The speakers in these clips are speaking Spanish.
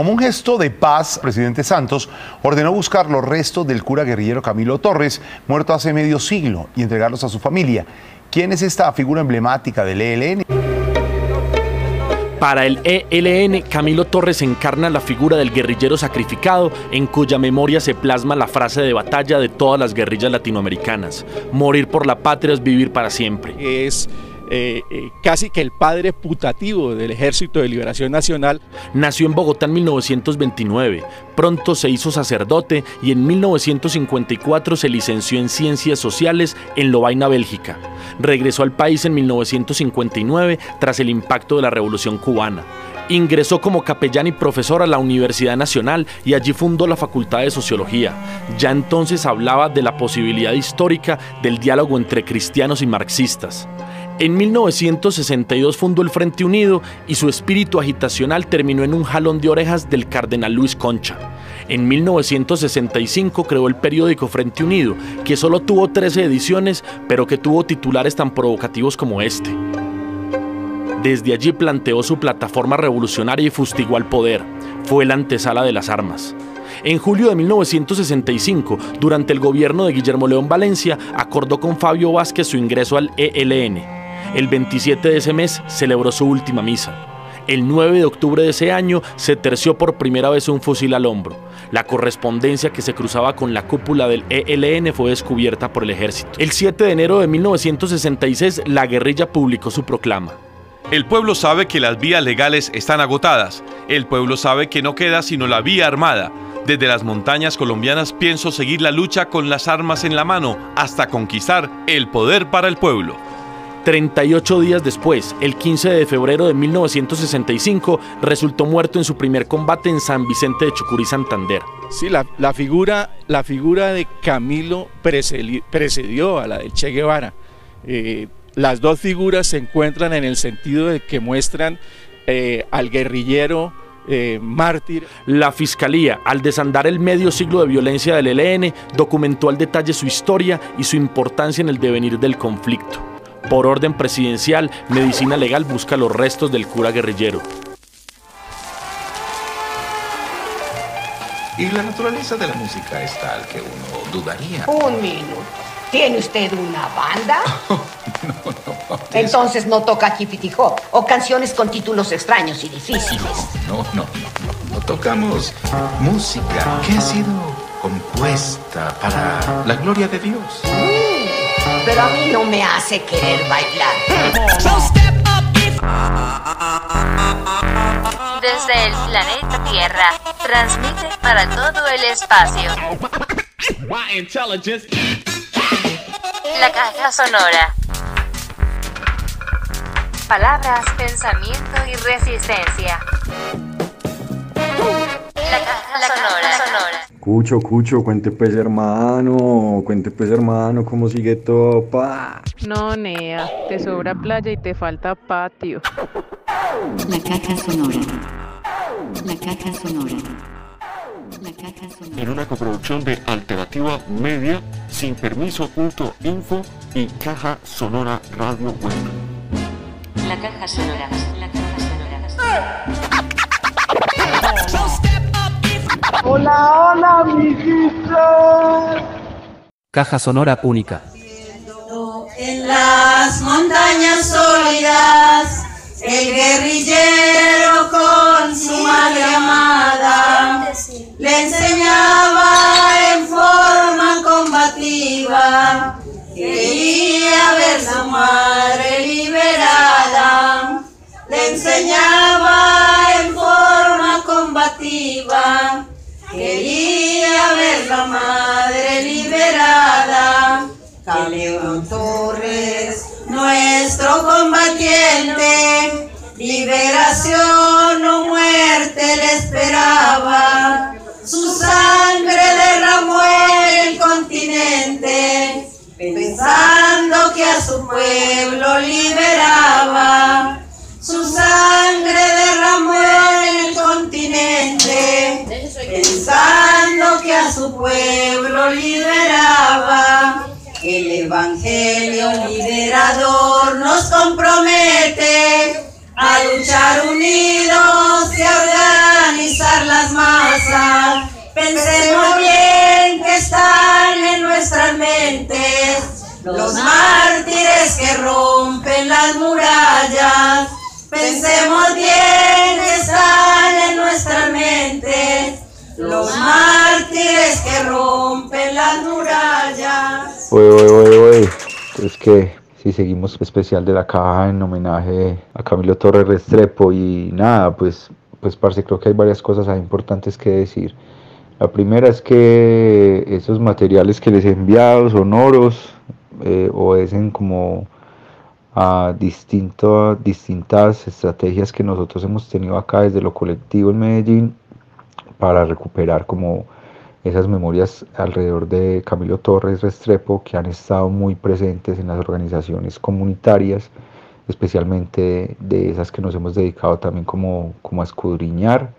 Como un gesto de paz, presidente Santos ordenó buscar los restos del cura guerrillero Camilo Torres, muerto hace medio siglo, y entregarlos a su familia. ¿Quién es esta figura emblemática del ELN? Para el ELN, Camilo Torres encarna la figura del guerrillero sacrificado en cuya memoria se plasma la frase de batalla de todas las guerrillas latinoamericanas. Morir por la patria es vivir para siempre. Es eh, eh, casi que el padre putativo del Ejército de Liberación Nacional. Nació en Bogotá en 1929, pronto se hizo sacerdote y en 1954 se licenció en Ciencias Sociales en Lovaina, Bélgica. Regresó al país en 1959 tras el impacto de la Revolución Cubana. Ingresó como capellán y profesor a la Universidad Nacional y allí fundó la Facultad de Sociología. Ya entonces hablaba de la posibilidad histórica del diálogo entre cristianos y marxistas. En 1962 fundó el Frente Unido y su espíritu agitacional terminó en un jalón de orejas del cardenal Luis Concha. En 1965 creó el periódico Frente Unido, que solo tuvo 13 ediciones, pero que tuvo titulares tan provocativos como este. Desde allí planteó su plataforma revolucionaria y fustigó al poder. Fue la antesala de las armas. En julio de 1965, durante el gobierno de Guillermo León Valencia, acordó con Fabio Vázquez su ingreso al ELN. El 27 de ese mes celebró su última misa. El 9 de octubre de ese año se terció por primera vez un fusil al hombro. La correspondencia que se cruzaba con la cúpula del ELN fue descubierta por el ejército. El 7 de enero de 1966 la guerrilla publicó su proclama. El pueblo sabe que las vías legales están agotadas. El pueblo sabe que no queda sino la vía armada. Desde las montañas colombianas pienso seguir la lucha con las armas en la mano hasta conquistar el poder para el pueblo. 38 días después, el 15 de febrero de 1965, resultó muerto en su primer combate en San Vicente de Chucurí, Santander. Sí, la, figura, la figura de Camilo precedió a la de Che Guevara. Eh, las dos figuras se encuentran en el sentido de que muestran eh, al guerrillero eh, mártir. La Fiscalía, al desandar el medio siglo de violencia del ELN, documentó al detalle su historia y su importancia en el devenir del conflicto. Por orden presidencial, Medicina Legal busca los restos del cura guerrillero. Y la naturaleza de la música es tal que uno dudaría. Un minuto. ¿Tiene usted una banda? no, no, Entonces no toca Hop o canciones con títulos extraños y difíciles. No, no, no, no, no. tocamos música que ha sido compuesta para la gloria de Dios. Pero a mí no me hace querer bailar. Desde el planeta Tierra, transmite para todo el espacio. La caja sonora. Palabras, pensamiento y resistencia. La caja sonora. sonora. Cucho, Cucho, cuente pues hermano, cuente pues hermano, cómo sigue todo, pa. No, Nea, te sobra playa y te falta patio. La caja sonora. La caja sonora. La caja sonora. En una coproducción de Alternativa Media, sin permiso punto info y Caja Sonora Radio Web. La caja sonora. La caja sonora. Hola, hola, mijito. Caja sonora única. En las montañas sólidas, el guerrillero con su madre amada le enseñaba en forma combativa. Quería ver su madre liberada, le enseñaba en forma combativa Quería ver la madre liberada. Camilo Torres, nuestro combatiente, liberación o muerte le esperaba. Su sangre derramó el continente, pensando que a su pueblo liberaba. Su sangre derramó el continente, pensando que a su pueblo liberaba. El Evangelio liberador nos compromete a luchar unidos y a organizar las masas. Pensemos bien que están en nuestras mentes los mártires que rompen las murallas. Pensemos bien que están en nuestras mentes los mártires que rompen las murallas. Oye, oye, oye, oye. Es que si seguimos especial de la caja en homenaje a Camilo Torres Restrepo y nada, pues, pues parce, creo que hay varias cosas importantes que decir. La primera es que esos materiales que les he enviado sonoros eh, obedecen como a distinto, distintas estrategias que nosotros hemos tenido acá desde lo colectivo en Medellín para recuperar como esas memorias alrededor de Camilo Torres Restrepo que han estado muy presentes en las organizaciones comunitarias, especialmente de esas que nos hemos dedicado también como, como a escudriñar,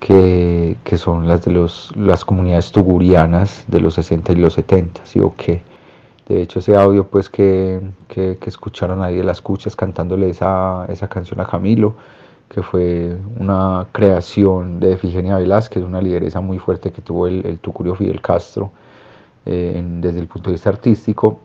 que, que son las de los, las comunidades tugurianas de los 60 y los 70, ¿sí o qué? De hecho, ese audio pues que, que, que escucharon ahí de las escuchas cantándole esa, esa canción a Camilo, que fue una creación de Efigenia Velázquez, una lideresa muy fuerte que tuvo el, el Tucurio Fidel Castro eh, desde el punto de vista artístico.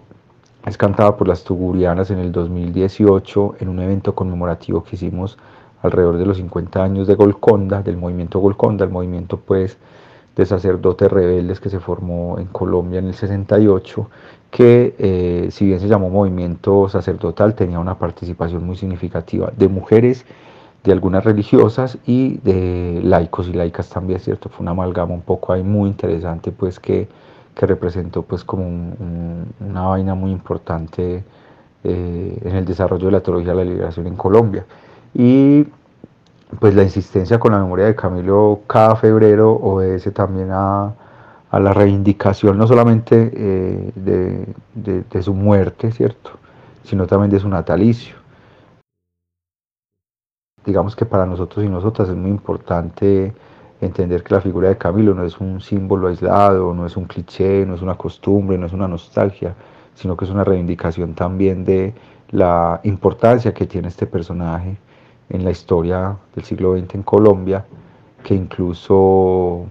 Es cantada por las tugurianas en el 2018 en un evento conmemorativo que hicimos alrededor de los 50 años de Golconda, del movimiento Golconda, el movimiento pues de sacerdotes rebeldes que se formó en Colombia en el 68, que eh, si bien se llamó movimiento sacerdotal, tenía una participación muy significativa de mujeres de algunas religiosas y de laicos y laicas también, ¿cierto? Fue una amalgama un poco ahí muy interesante, pues que, que representó pues como una vaina muy importante eh, en el desarrollo de la teología de la liberación en Colombia. Y pues la insistencia con la memoria de Camilo cada febrero obedece también a, a la reivindicación no solamente eh, de, de, de su muerte, ¿cierto? Sino también de su natalicio digamos que para nosotros y nosotras es muy importante entender que la figura de Camilo no es un símbolo aislado, no es un cliché, no es una costumbre, no es una nostalgia, sino que es una reivindicación también de la importancia que tiene este personaje en la historia del siglo XX en Colombia, que incluso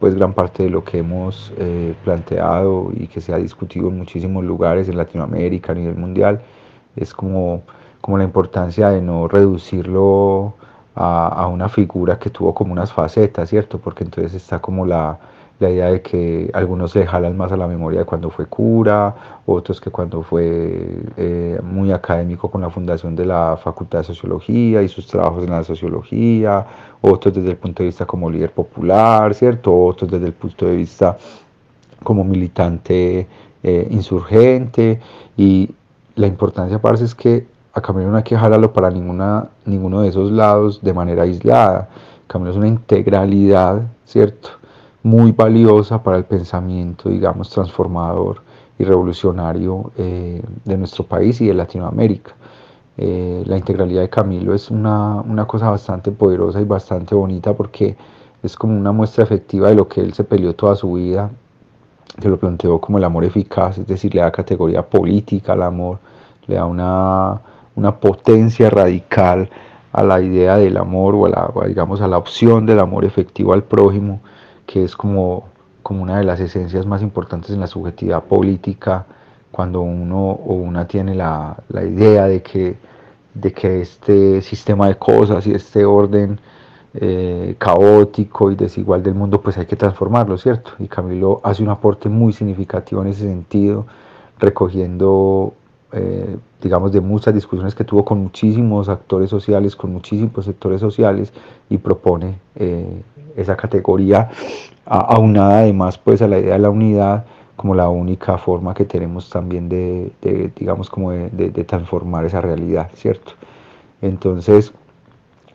pues gran parte de lo que hemos eh, planteado y que se ha discutido en muchísimos lugares en Latinoamérica a nivel mundial es como como la importancia de no reducirlo a, a, una figura que tuvo como unas facetas, ¿cierto? Porque entonces está como la, la idea de que algunos se jalan más a la memoria de cuando fue cura, otros que cuando fue eh, muy académico con la fundación de la Facultad de Sociología y sus trabajos en la sociología, otros desde el punto de vista como líder popular, ¿cierto? Otros desde el punto de vista como militante eh, insurgente y la importancia parece es que a Camilo no hay que jalarlo para ninguna, ninguno de esos lados de manera aislada. Camilo es una integralidad, ¿cierto? Muy valiosa para el pensamiento, digamos, transformador y revolucionario eh, de nuestro país y de Latinoamérica. Eh, la integralidad de Camilo es una, una cosa bastante poderosa y bastante bonita porque es como una muestra efectiva de lo que él se peleó toda su vida, que lo planteó como el amor eficaz, es decir, le da categoría política al amor, le da una, una potencia radical a la idea del amor o a la, digamos, a la opción del amor efectivo al prójimo, que es como, como una de las esencias más importantes en la subjetividad política, cuando uno o una tiene la, la idea de que, de que este sistema de cosas y este orden eh, caótico y desigual del mundo, pues hay que transformarlo, ¿cierto? Y Camilo hace un aporte muy significativo en ese sentido, recogiendo eh, digamos, de muchas discusiones que tuvo con muchísimos actores sociales, con muchísimos sectores sociales y propone eh, esa categoría aunada además pues a la idea de la unidad como la única forma que tenemos también de, digamos, como de, de, transformar esa realidad, ¿cierto? Entonces,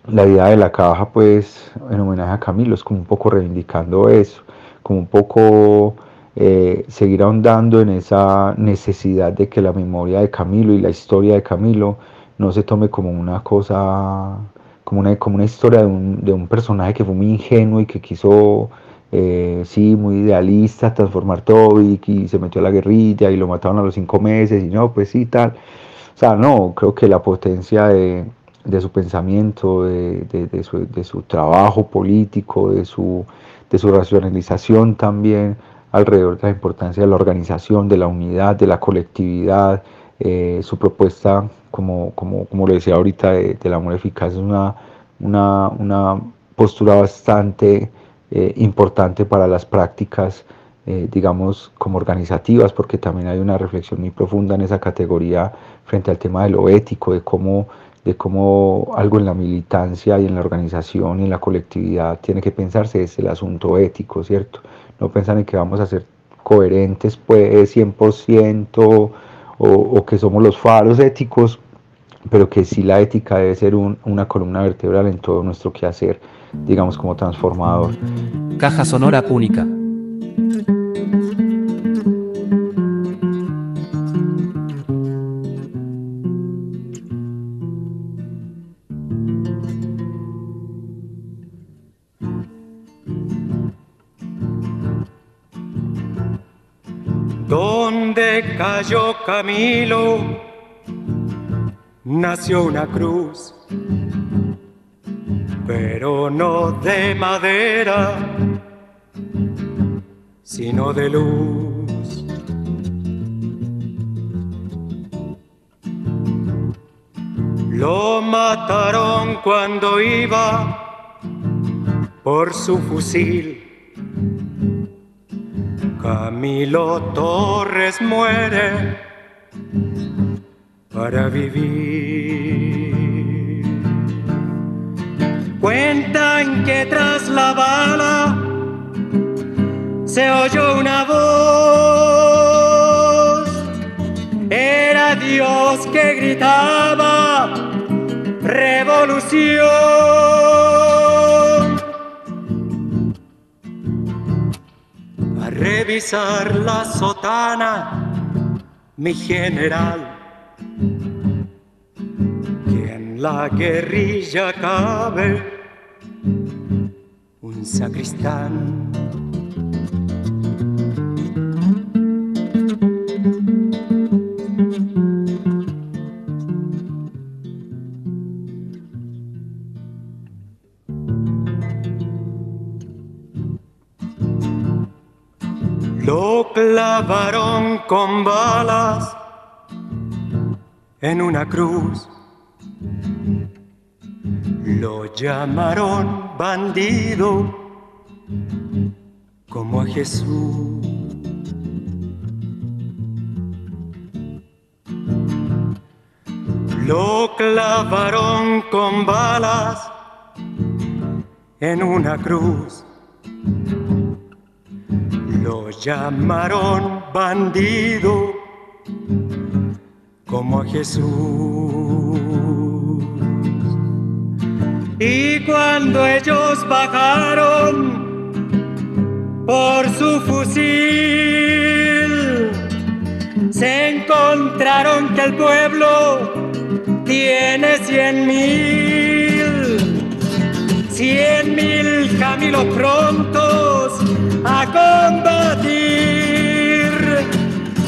la idea de la caja, pues, en homenaje a Camilo, es como un poco reivindicando eso, como un poco eh, seguir ahondando en esa necesidad de que la memoria de Camilo y la historia de Camilo no se tome como una cosa, como una, como una historia de un, de un personaje que fue muy ingenuo y que quiso, eh, sí, muy idealista, transformar todo y, y, se metió a la guerrilla y lo mataron a los cinco meses y no, pues sí, tal. O sea, no, creo que la potencia de, de su pensamiento, de, de, su, de, su, trabajo político, de su, de su racionalización también, alrededor de la importancia de la organización, de la unidad, de la colectividad. Eh, su propuesta, como, como, como lo decía ahorita, de, del amor eficaz es una, una, una postura bastante eh, importante para las prácticas, eh, digamos, como organizativas, porque también hay una reflexión muy profunda en esa categoría frente al tema de lo ético, de cómo, de cómo algo en la militancia y en la organización y en la colectividad tiene que pensarse, es el asunto ético, ¿cierto? No pensar en que vamos a ser coherentes, pues, 100%, o, o que somos los faros éticos, pero que sí la ética debe ser un, una columna vertebral en todo nuestro quehacer, digamos como transformador. Caja Sonora Única. Cayó Camilo, nació una cruz, pero no de madera, sino de luz. Lo mataron cuando iba por su fusil. Camilo Torres muere para vivir. Cuentan que tras la bala se oyó una voz. Era Dios que gritaba, revolución. Revisar la sotana, mi general que en la guerrilla cabe un sacristán. Clavaron con balas en una cruz. Lo llamaron bandido como a Jesús. Lo clavaron con balas en una cruz. Lo llamaron bandido como a Jesús. Y cuando ellos bajaron por su fusil, se encontraron que el pueblo tiene cien mil, cien mil caminos prontos a combatir.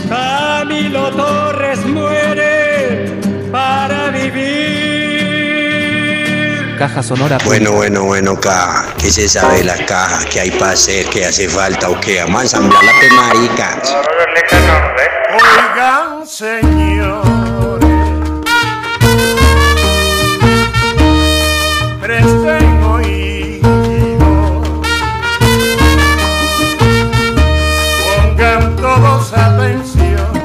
Camilo Torres muere para vivir. Caja Sonora Bueno, bueno, bueno, caja. ¿Qué se sabe de la caja? ¿Qué hay para hacer? ¿Qué hace falta o qué? Vamos a ensamblar la temarica. Oigan, señores,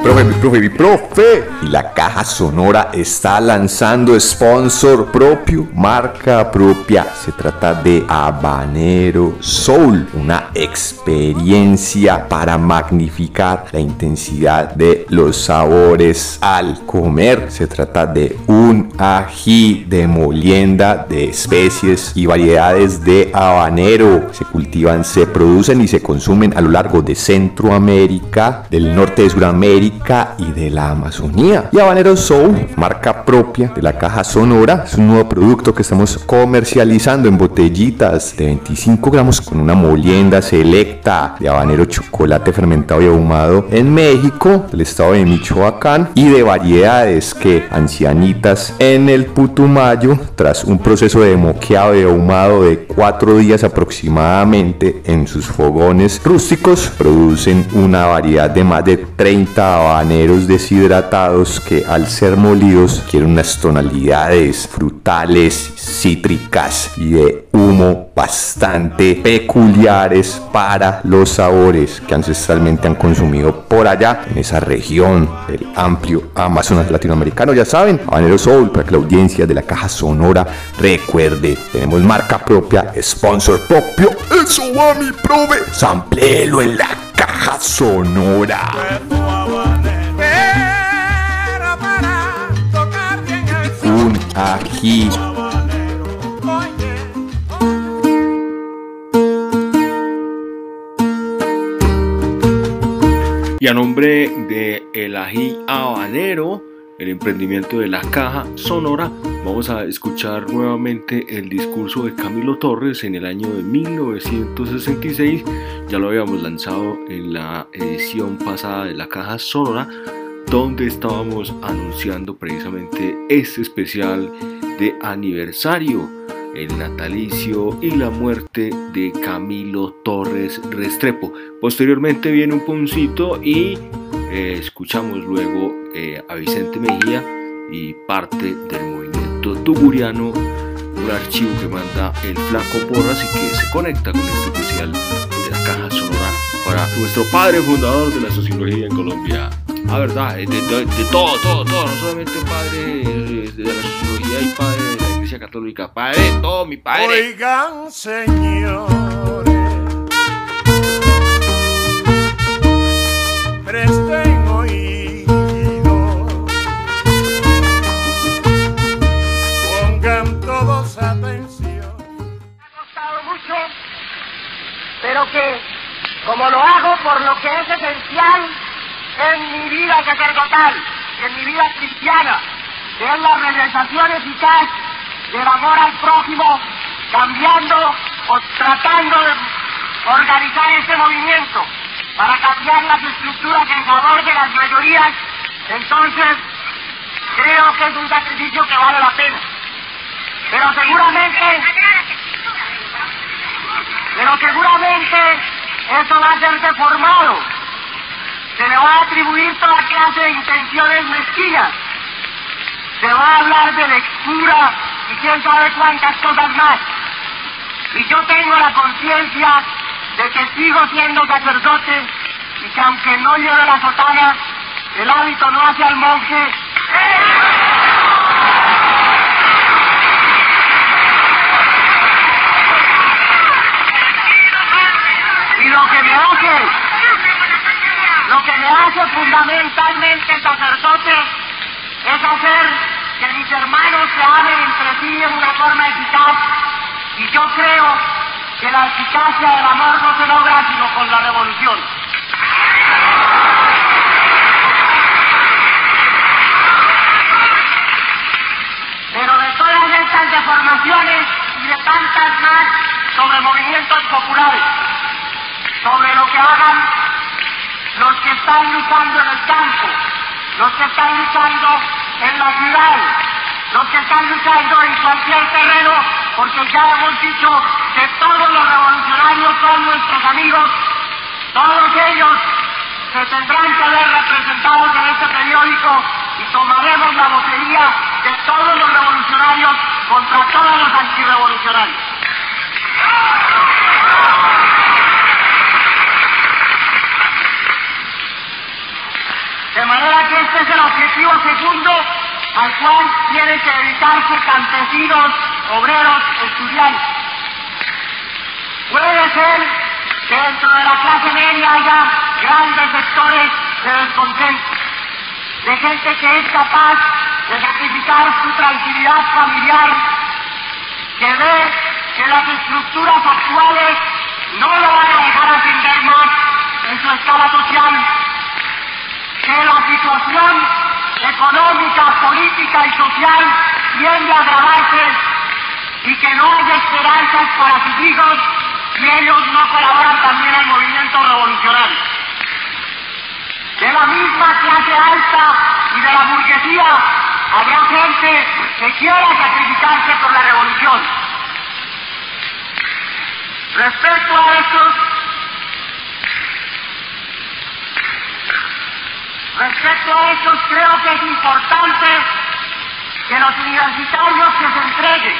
Profe, mi profe, mi profe. Y la caja sonora está lanzando sponsor propio, marca propia. Se trata de Habanero Soul, una experiencia para magnificar la intensidad de los sabores al comer. Se trata de un ají de molienda de especies y variedades de habanero. Se cultivan, se producen y se consumen a lo largo de Centroamérica, del norte de Sudamérica y de la Amazonía. Y Habanero Soul, marca propia de la caja sonora, es un nuevo producto que estamos comercializando en botellitas de 25 gramos con una molienda selecta de habanero chocolate fermentado y ahumado en México, del estado de Michoacán y de variedades que ancianitas en el Putumayo, tras un proceso de moqueado y ahumado de cuatro días aproximadamente en sus fogones rústicos, producen una variedad de más de 30 habaneros deshidratados que al ser molidos quieren unas tonalidades frutales, cítricas y de humo bastante peculiares para los sabores que ancestralmente han consumido por allá en esa región del amplio Amazonas latinoamericano. Ya saben, Habanero Soul, para que la audiencia de la caja sonora recuerde, tenemos marca propia, sponsor propio. Eso va mi prove. Samplelo en la caja sonora. Un ají. Y a nombre de El Ají Habanero, el emprendimiento de la caja sonora, vamos a escuchar nuevamente el discurso de Camilo Torres en el año de 1966. Ya lo habíamos lanzado en la edición pasada de la caja sonora, donde estábamos anunciando precisamente este especial de aniversario el natalicio y la muerte de Camilo Torres Restrepo. Posteriormente viene un puncito y eh, escuchamos luego eh, a Vicente Mejía y parte del movimiento tuguriano, un archivo que manda el Flaco Porras y que se conecta con este especial de la caja sonora para nuestro padre fundador de la sociología en Colombia. Ah, verdad, de, de, de todo, todo, todo, no solamente padre de la sociología y padre de la iglesia católica, padre de todo, mi padre. Oigan, señores, presten oído, pongan todos atención. mucho, pero que como lo hago por lo que es esencial en mi vida sacerdotal, en mi vida cristiana, que es la realización eficaz del amor al prójimo, cambiando o tratando de organizar este movimiento para cambiar las estructuras en favor de las mayorías, entonces creo que es un sacrificio que vale la pena. Pero seguramente, pero seguramente eso va a ser deformado. Se le va a atribuir toda clase de intenciones mezquinas. Se va a hablar de lectura y quién sabe cuántas cosas más. Y yo tengo la conciencia de que sigo siendo sacerdote y que aunque no lleve la sotana, el hábito no hace al monje. Y lo que me hace, lo que me hace fundamentalmente sacerdote es hacer que mis hermanos se amen entre sí en una forma eficaz. Y yo creo que la eficacia del amor no se logra sino con la revolución. Pero de todas estas deformaciones y de tantas más sobre movimientos populares, sobre lo que hagan los que están luchando en el campo, los que están luchando en la ciudad, los que están luchando en cualquier terreno, porque ya hemos dicho que todos los revolucionarios son nuestros amigos, todos ellos se tendrán que ver representados en este periódico y tomaremos la vocería de todos los revolucionarios contra todos los antirrevolucionarios. De manera que este es el objetivo segundo al cual tienen que dedicarse campesinos, obreros, estudiantes. Puede ser que dentro de la clase media haya grandes sectores de descontento, de gente que es capaz de sacrificar su tranquilidad familiar, que ve que las estructuras actuales no lo van a dejar ascender más en su escala social, que la situación económica, política y social tiende a agravarse y que no hay esperanzas para sus hijos si ellos no colaboran también al movimiento revolucionario. de la misma clase alta y de la burguesía, habrá gente que quiera sacrificarse por la revolución. Respecto a estos, respecto a estos creo que es importante que los universitarios que se entreguen,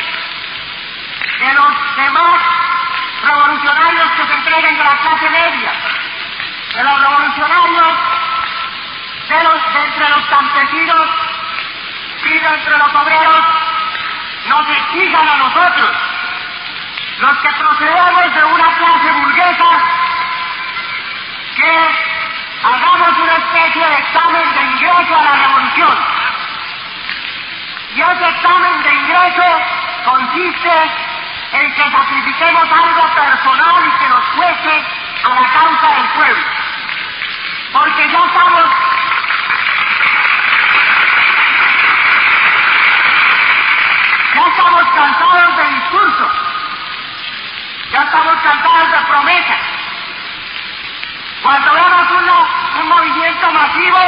que los demás revolucionarios que se entreguen de la clase media, de los revolucionarios de, los, de entre los campesinos y de entre los obreros, nos exijan a nosotros, los que procedemos de una clase burguesa, que hagamos una especie de examen de ingreso a la revolución. Y ese examen de ingreso consiste en que sacrifiquemos algo personal y que nos cueste a la causa del pueblo. Porque ya estamos ya estamos cansados de discursos, ya estamos cansados de promesas. Cuando vemos un movimiento masivo,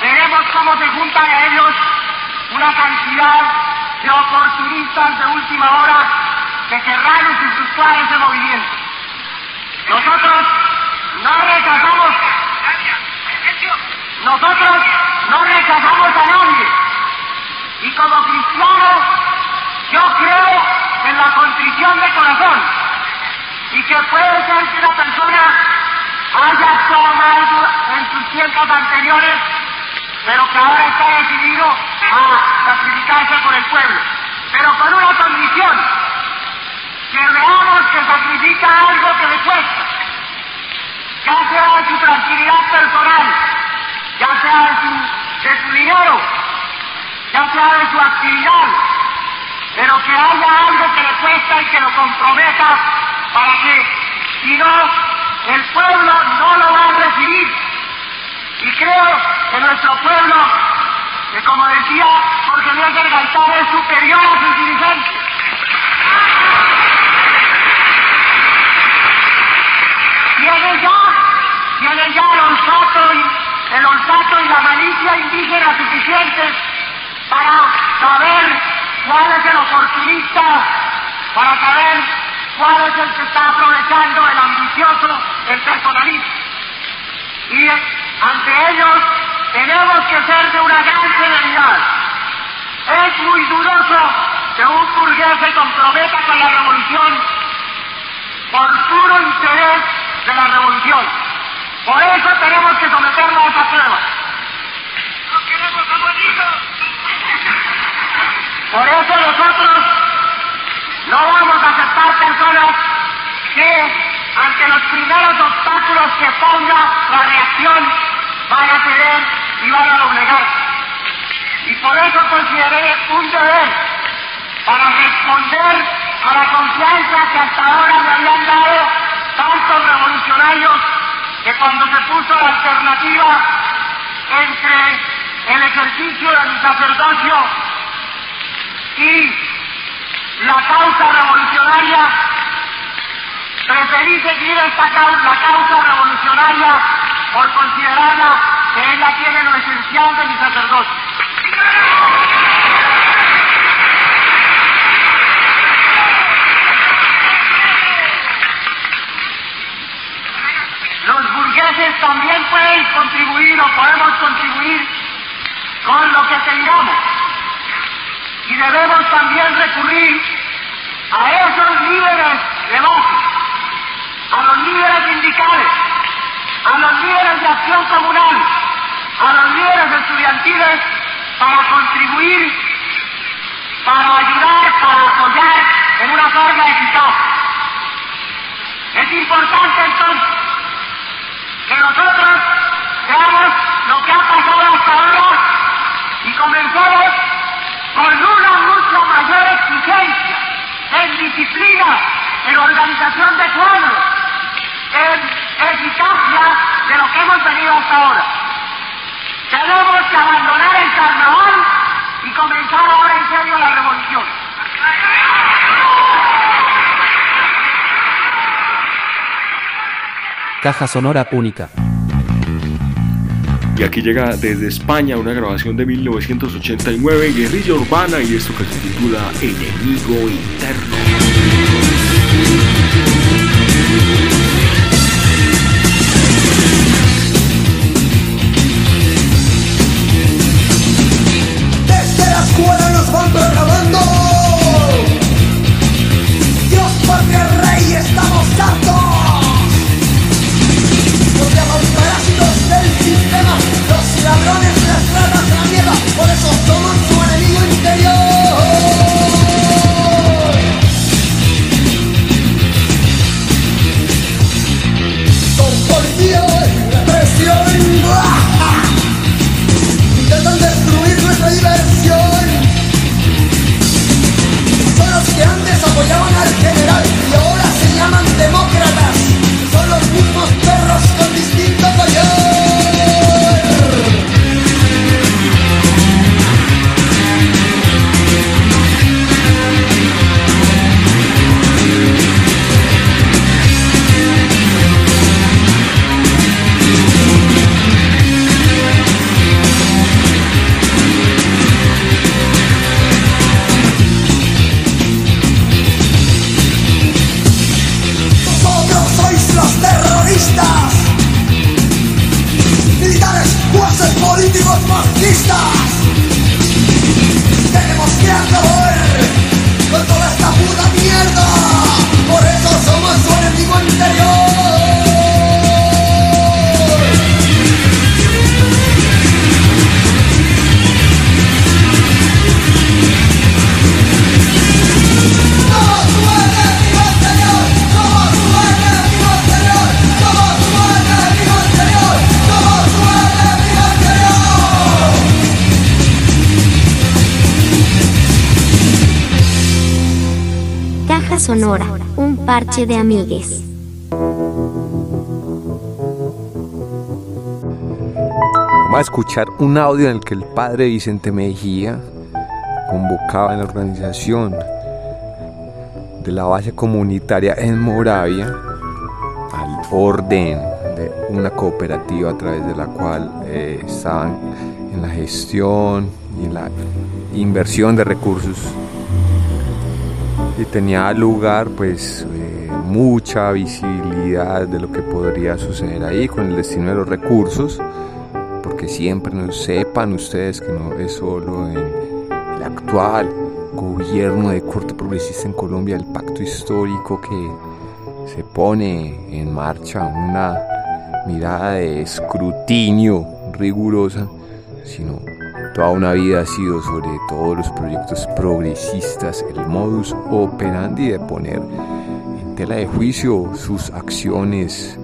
veremos cómo se juntan a ellos una cantidad de oportunistas de última hora que querrán usufructuar ese movimiento. Nosotros no rechazamos, nosotros no rechazamos a nadie. Y como cristianos, yo creo en la contrición de corazón. Y que puede ser que una persona haya mal en sus tiempos anteriores, pero que ahora está decidido a sacrificarse por el pueblo. Pero con una condición, que veamos que sacrifica algo que le cuesta, ya sea de su tranquilidad personal, ya sea su, de su dinero, ya sea de su actividad, pero que haya algo que le cuesta y que lo comprometa para que, si no, el pueblo no lo va a recibir. Y creo que nuestro pueblo, que como decía Jorge Luis del Gaitán, es superior a sus dirigentes. Tiene ya, tiene ya el olfato y, el olfato y la malicia indígena suficientes para saber cuál es el oportunista, para saber cuál es el que está aprovechando el ambicioso, el personalista. Y ante ellos tenemos que ser de una gran severidad. Es muy dudoso que un burgués se comprometa con la revolución por puro interés de la revolución. Por eso tenemos que someternos a esa prueba. ¡No queremos Por eso nosotros no vamos a aceptar personas que ante los primeros obstáculos que ponga la reacción van a ceder y van a doblegar. Y por eso consideré un deber para responder a la confianza que hasta ahora me habían dado tantos revolucionarios que cuando se puso la alternativa entre el ejercicio del sacerdocio y la causa revolucionaria, preferí seguir esta causa, la causa revolucionaria por considerarla que ella tiene lo esencial de mi sacerdocio. También pueden contribuir o podemos contribuir con lo que tengamos. Y debemos también recurrir a esos líderes de base, a los líderes sindicales, a los líderes de acción comunal, a los líderes estudiantiles para contribuir, para ayudar, para apoyar en una forma eficaz. Es importante entonces que nosotros veamos lo que ha pasado hasta ahora y comencemos con una mucha mayor exigencia en disciplina, en organización de cuadros, en eficacia de lo que hemos venido hasta ahora. Tenemos que abandonar el carnaval y comenzar ahora en serio la revolución. Caja Sonora Única. Y aquí llega desde España una grabación de 1989, Guerrilla Urbana, y esto que se titula Enemigo Interno. Parche de amigues. Vamos a escuchar un audio en el que el padre Vicente Mejía convocaba en la organización de la base comunitaria en Moravia al orden de una cooperativa a través de la cual eh, estaban en la gestión y en la inversión de recursos y tenía lugar pues eh, mucha visibilidad de lo que podría suceder ahí con el destino de los recursos porque siempre no sepan ustedes que no es solo en el actual gobierno de corte progresista en Colombia el pacto histórico que se pone en marcha una mirada de escrutinio rigurosa sino toda una vida ha sido sobre todos los proyectos progresistas, el modus operandi de poner tela de juicio sus acciones,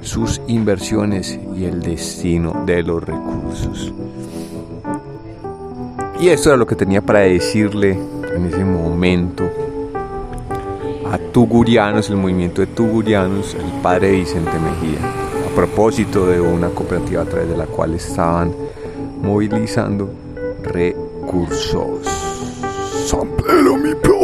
sus inversiones y el destino de los recursos. Y esto era lo que tenía para decirle en ese momento a Tugurianos, el movimiento de Tugurianos, el padre Vicente Mejía, a propósito de una cooperativa a través de la cual estaban movilizando recursos. San Pedro, mi profe.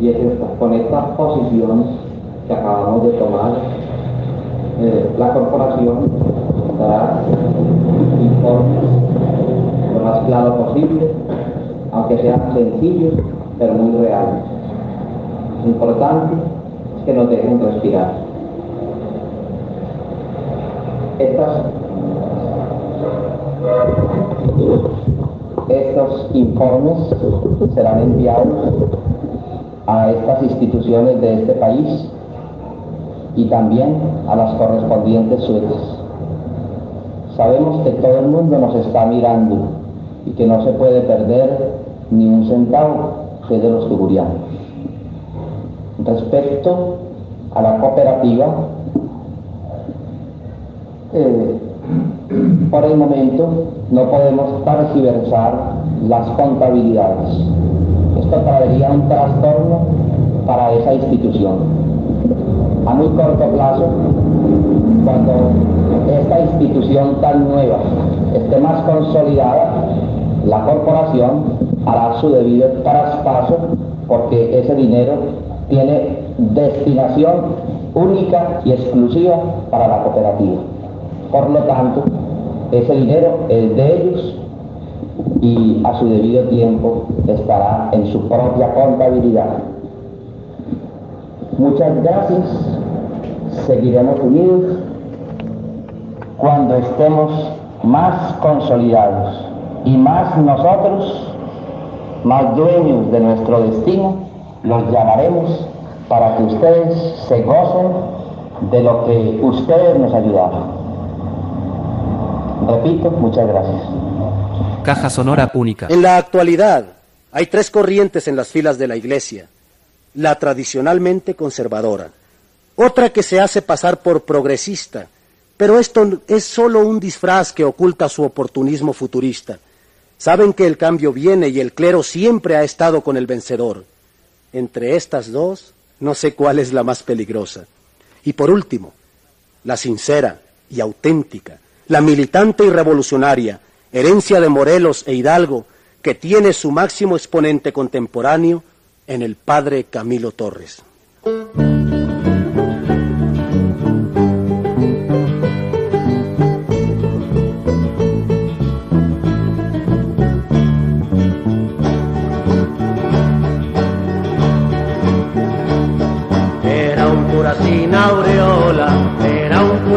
Y es con esta posición que acabamos de tomar, eh, la corporación dará informes lo más claro posible, aunque sean sencillos, pero muy reales. Lo importante es que nos dejen respirar. Estas, estos informes serán enviados a estas instituciones de este país y también a las correspondientes sueces. Sabemos que todo el mundo nos está mirando y que no se puede perder ni un centavo que de los tugurianos. Respecto a la cooperativa, eh, por el momento no podemos transversar las contabilidades. Esto traería un trastorno para esa institución. A muy corto plazo, cuando esta institución tan nueva esté más consolidada, la corporación hará su debido traspaso porque ese dinero tiene destinación única y exclusiva para la cooperativa. Por lo tanto, ese dinero es de ellos y a su debido tiempo estará en su propia contabilidad. Muchas gracias. Seguiremos unidos cuando estemos más consolidados y más nosotros, más dueños de nuestro destino, los llamaremos para que ustedes se gocen de lo que ustedes nos ayudaron. Repito, muchas gracias. Caja Sonora Única. En la actualidad hay tres corrientes en las filas de la Iglesia. La tradicionalmente conservadora, otra que se hace pasar por progresista, pero esto es solo un disfraz que oculta su oportunismo futurista. Saben que el cambio viene y el clero siempre ha estado con el vencedor. Entre estas dos, no sé cuál es la más peligrosa. Y por último, la sincera y auténtica, la militante y revolucionaria, herencia de Morelos e Hidalgo, que tiene su máximo exponente contemporáneo en el padre Camilo Torres.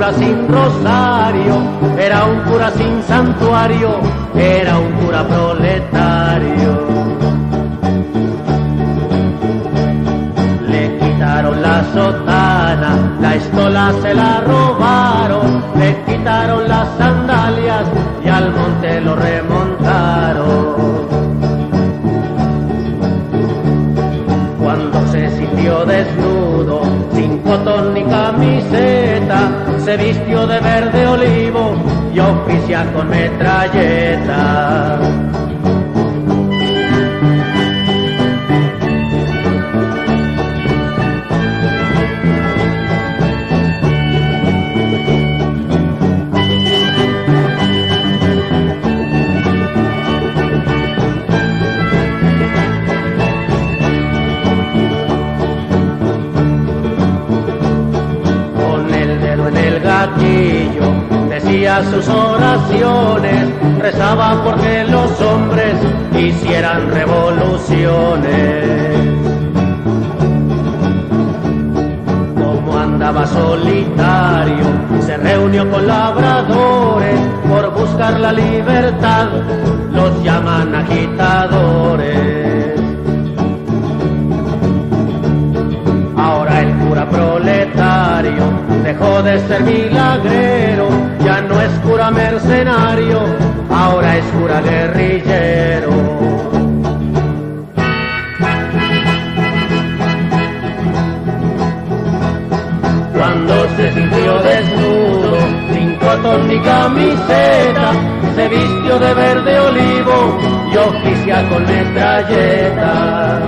Cura sin rosario, era un cura sin santuario, era un cura proletario. Le quitaron la sotana, la estola se la robaron, le quitaron las sandalias y al monte lo remontaron. Cuando se sintió desnudo, sin cotón ni camiseta, se vistió de verde olivo y oficia con metralleta. Sus oraciones, rezaba porque los hombres hicieran revoluciones. Como andaba solitario, se reunió con labradores por buscar la libertad, los llaman agitadores. Dejó de ser milagrero, ya no es cura mercenario, ahora es cura guerrillero. Cuando se sintió desnudo, sin cotón ni camiseta, se vistió de verde olivo y oficia con metralleta.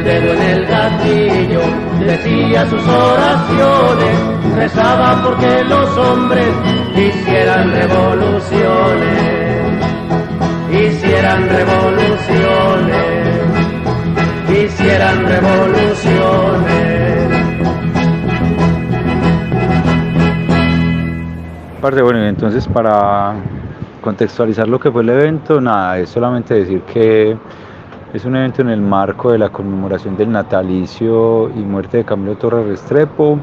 El dedo en el gatillo, decía sus oraciones, rezaba porque los hombres hicieran revoluciones, hicieran revoluciones, hicieran revoluciones. Parte, bueno, entonces para contextualizar lo que fue el evento, nada, es solamente decir que es un evento en el marco de la conmemoración del natalicio y muerte de Camilo Torres Restrepo,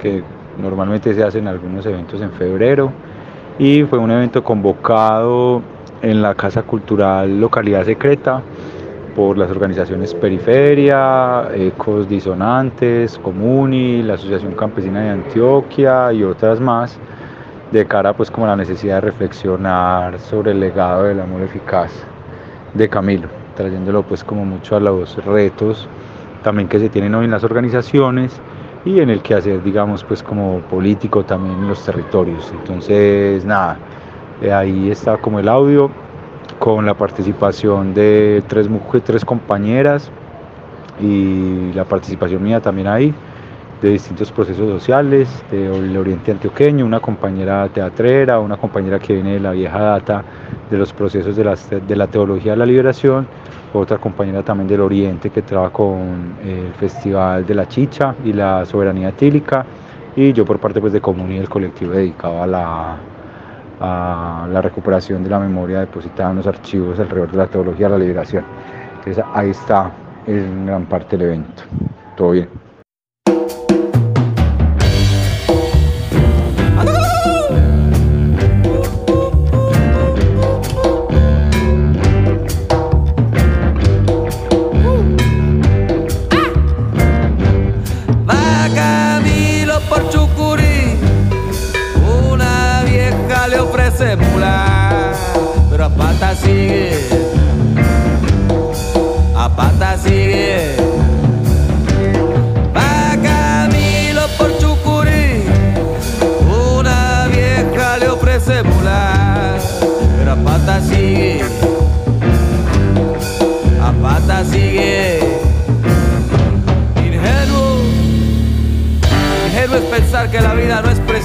que normalmente se hacen algunos eventos en febrero, y fue un evento convocado en la Casa Cultural Localidad Secreta por las organizaciones Periferia, Ecos Disonantes, Comuni, la Asociación Campesina de Antioquia y otras más, de cara pues como a la necesidad de reflexionar sobre el legado del amor eficaz de Camilo trayéndolo pues como mucho a los retos también que se tienen hoy en las organizaciones y en el que hacer digamos pues como político también en los territorios. Entonces nada, eh, ahí está como el audio con la participación de tres, mujeres, tres compañeras y la participación mía también ahí. de distintos procesos sociales del oriente antioqueño, una compañera teatrera, una compañera que viene de la vieja data de los procesos de la, de la teología de la liberación, otra compañera también del oriente que trabaja con el Festival de la Chicha y la Soberanía Tílica, y yo por parte pues, de Común y el colectivo dedicado a la, a la recuperación de la memoria depositada en los archivos alrededor de la teología de la liberación. Entonces ahí está en gran parte del evento. Todo bien.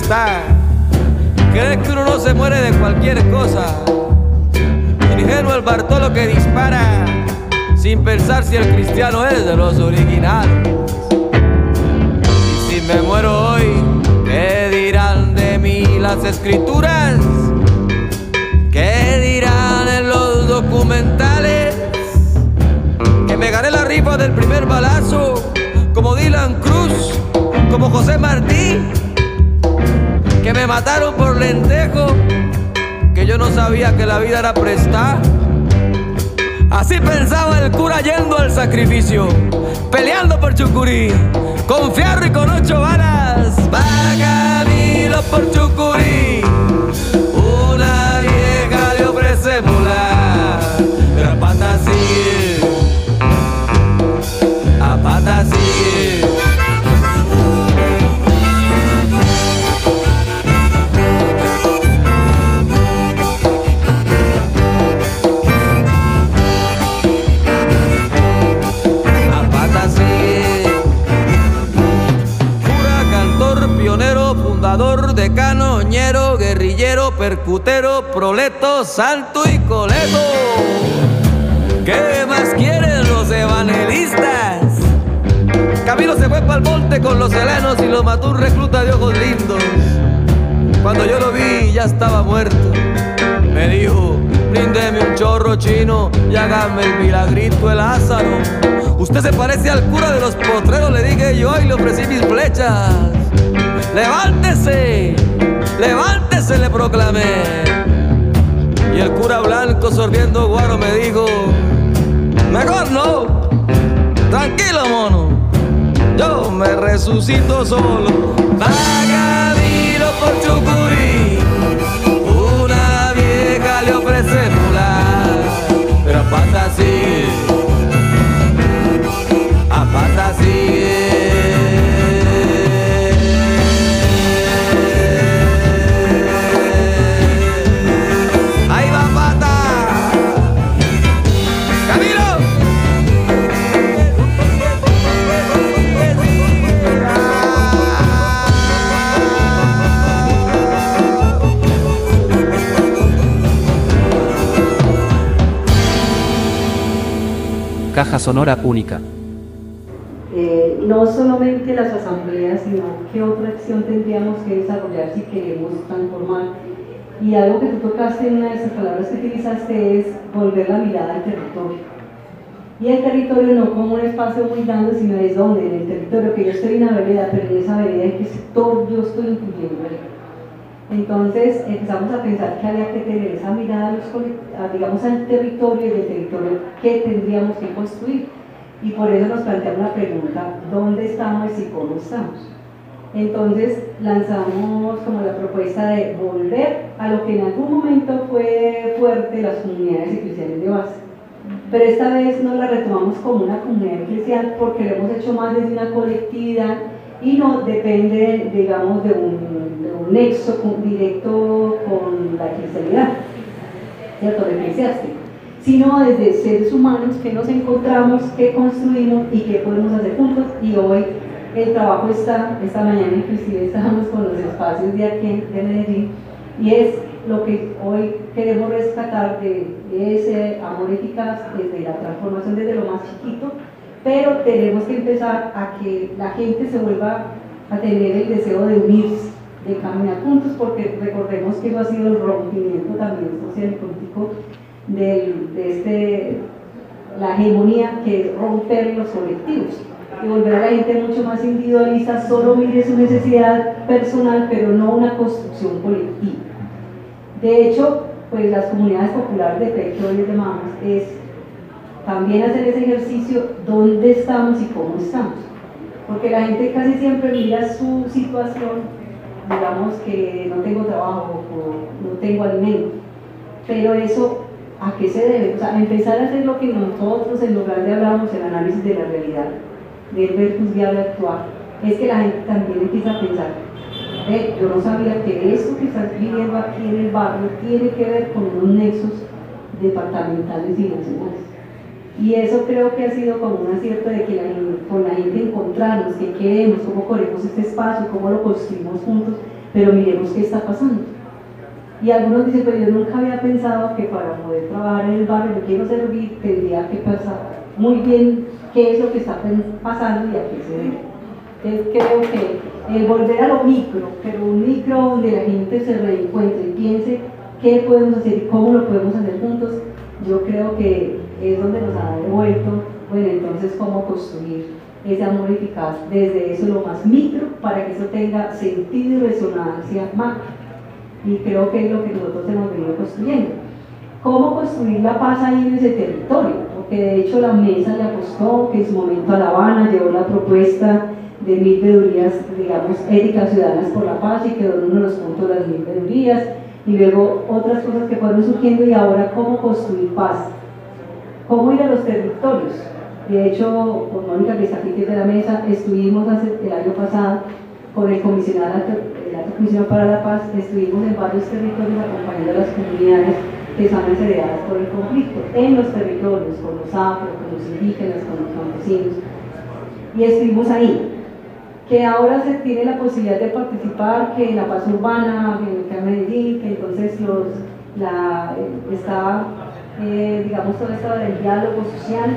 Vida no es prestar. Creer que uno no se muere de cualquier cosa. Ingenuo el Bartolo que dispara sin pensar si el cristiano es de los originales. Y si me muero hoy, ¿qué dirán de mí las escrituras? ¿Qué dirán en los documentales? Que me gané la rifa del primer balazo, como Dylan Cruz como José Martí, que me mataron por lentejo, que yo no sabía que la vida era prestar. Así pensaba el cura yendo al sacrificio, peleando por Chucurí, con fierro y con ocho balas. Va por Chucurí, percutero, proleto, santo y coleto. ¿Qué más quieren los evangelistas? Camilo se fue para el monte con los helenos y lo mató un recluta de ojos lindos. Cuando yo lo vi ya estaba muerto. Me dijo, bríndeme un chorro chino y hágame el milagrito el Lázaro. Usted se parece al cura de los potreros, le dije yo y le ofrecí mis flechas. Levántese, levántese, le proclamé. Y el cura blanco sorbiendo guaro me dijo, mejor no, tranquilo mono, yo me resucito solo. Va Camilo por Chucurí, una vieja le ofrece mula, pero a Caja sonora única. Eh, no solamente las asambleas, sino qué otra acción tendríamos que desarrollar si queremos transformar. Y algo que tú tocaste en una de esas palabras que utilizaste es volver la mirada al territorio. Y el territorio no como un espacio muy grande, sino es donde, en el territorio, que yo estoy en una vereda, pero en esa vereda en qué sector yo estoy incluyendo. Entonces empezamos a pensar que había que tener esa mirada, digamos, al territorio y del territorio que tendríamos que construir. Y por eso nos planteamos la pregunta, ¿dónde estamos y cómo estamos? Entonces lanzamos como la propuesta de volver a lo que en algún momento fue fuerte las comunidades eclesiales de base. Pero esta vez no la retomamos como una comunidad eclesial porque lo hemos hecho más desde una colectividad y no depende, digamos, de un, de un nexo directo con la eclesialidad, ¿cierto? Lo eclesiástico, sino desde seres humanos que nos encontramos, que construimos y que podemos hacer juntos. Y hoy el trabajo está, esta mañana inclusive estábamos con los espacios de aquí de Medellín, y es lo que hoy queremos rescatar de ese amor eficaz, desde la transformación desde lo más chiquito, pero tenemos que empezar a que la gente se vuelva a tener el deseo de unirse, de caminar juntos, porque recordemos que eso ha sido el rompimiento también social y político de este, la hegemonía que es romper los colectivos y volver a la gente mucho más individualista, solo mire su necesidad personal, pero no una construcción colectiva. De hecho, pues las comunidades populares de que hoy les llamamos es también hacer ese ejercicio dónde estamos y cómo estamos. Porque la gente casi siempre mira su situación, digamos que no tengo trabajo o no tengo alimento, pero eso ¿a qué se debe? O sea, empezar a hacer lo que nosotros en lugar de hablamos, el análisis de la realidad, del ver juzgar y actuar, es que la gente también empieza a pensar, "Ve, yo no sabía que esto que estás viviendo aquí en el barrio tiene que ver con unos nexos departamentales y nacionales. Y eso creo que ha sido como un acierto de que con la gente encontrarnos, qué queremos, cómo corremos este espacio, cómo lo construimos juntos, pero miremos qué está pasando. Y algunos dicen, pero yo nunca había pensado que para poder trabajar en el barrio, yo quiero servir, tendría que pasar muy bien qué es lo que está pasando y a qué se debe. Creo que el volver a lo micro, pero un micro donde la gente se reencuentre y piense qué podemos hacer y cómo lo podemos hacer juntos, yo creo que es donde nos ha devuelto, bueno, entonces cómo construir ese amor eficaz desde eso lo más micro para que eso tenga sentido y resonancia macro. Y creo que es lo que nosotros hemos venido construyendo. ¿Cómo construir la paz ahí en ese territorio? Porque de hecho la mesa le apostó que en su momento a La Habana llevó la propuesta de mil veedurías, digamos, éticas ciudadanas por la paz y quedó en uno de los puntos las mil veedurías y luego otras cosas que fueron surgiendo y ahora cómo construir paz, cómo ir a los territorios. De hecho, con Mónica que está aquí de la mesa, estuvimos hace, el año pasado con el comisionado, el alto comisionado para la paz, estuvimos en varios territorios acompañando a las comunidades que son asediadas por el conflicto, en los territorios, con los afro, con los indígenas, con los campesinos, y estuvimos ahí. Que ahora se tiene la posibilidad de participar, que en la paz urbana, que en Medellín, que entonces los, la, eh, está, eh, digamos, todo esto del diálogo social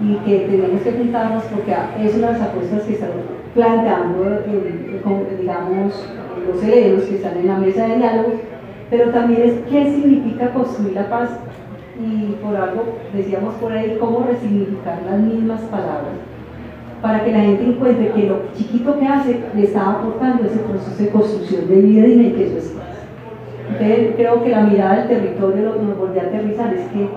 y que tenemos que juntarnos porque es una de las apuestas que están planteando, el- el- con- digamos, los helenos que están en la mesa de diálogo, pero también es qué significa construir la paz y por algo, decíamos por ahí, cómo resignificar las mismas palabras para que la gente encuentre que lo chiquito que hace le está aportando ese proceso de construcción de vida y que eso es. Creo que la mirada del territorio lo- nos volvió a aterrizar, es que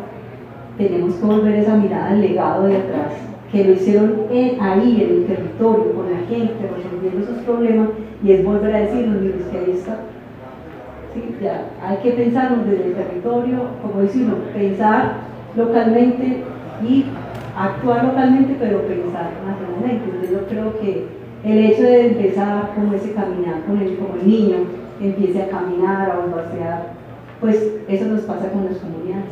tenemos que volver esa mirada al legado de atrás, que lo hicieron en- ahí, en el territorio, con la gente, resolviendo esos problemas, y es volver a decirnos, mire, es que. Sí, ya, hay que pensarnos desde el territorio, como uno, pensar localmente y actuar localmente, pero pensar nacionalmente. Entonces yo creo que el hecho de empezar como ese caminar con el, como el niño, empiece a caminar, a balbucear, pues eso nos pasa con las comunidades.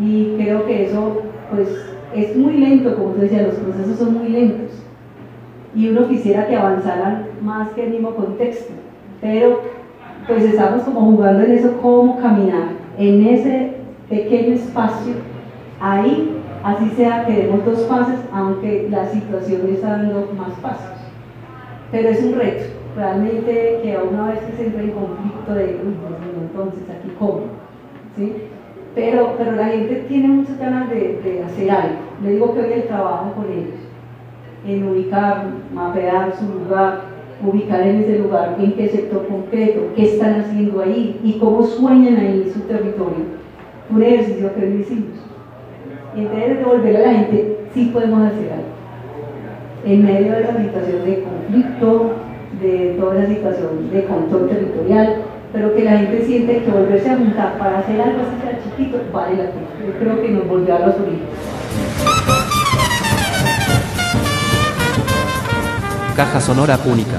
Y creo que eso pues es muy lento, como te decía, los procesos son muy lentos. Y uno quisiera que avanzaran más que el mismo contexto, pero pues estamos como jugando en eso, cómo caminar en ese pequeño espacio, ahí así sea que demos dos pasos, aunque la situación está dando más pasos, pero es un reto, realmente que a una vez que se entra en conflicto de, uy, entonces aquí cómo, ¿sí? pero, pero la gente tiene muchas ganas de, de hacer algo. Le digo que hoy el trabajo con ellos, en ubicar, mapear su lugar, ubicar en ese lugar en qué sector concreto, qué están haciendo ahí y cómo sueñan ahí su territorio. Un ejercicio que hoy hicimos. Y entonces devolver a la gente, sí podemos hacer algo. En medio de esa situación de conflicto, de toda esa situación de control territorial, pero que la gente siente que volverse a juntar para hacer algo así sea chiquito vale la pena. Yo creo que nos volvió a los orígenes. Caja sonora única.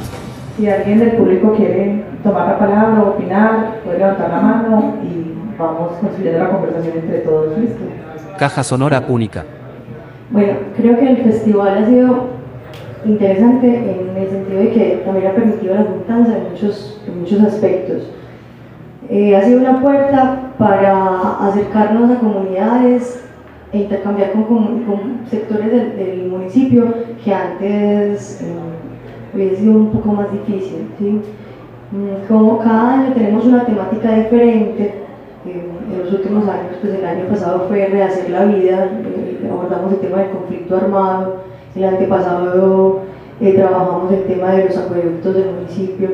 Si alguien del público quiere tomar la palabra o opinar, puede levantar la mano y vamos construyendo la conversación entre todos. ¿Listo? Caja sonora única. Bueno, creo que el festival ha sido interesante en el sentido de que también ha permitido la juntanza en muchos, en muchos aspectos. Eh, ha sido una puerta para acercarnos a comunidades e intercambiar con, con- sectores del, municipio que antes eh, hubiese sido un poco más difícil. ¿sí? Mm, Como cada año tenemos una temática diferente, eh, en los últimos años, pues el año pasado fue rehacer la vida, eh, abordamos el tema del conflicto armado, el antepasado eh, trabajamos el tema de los acueductos del municipio,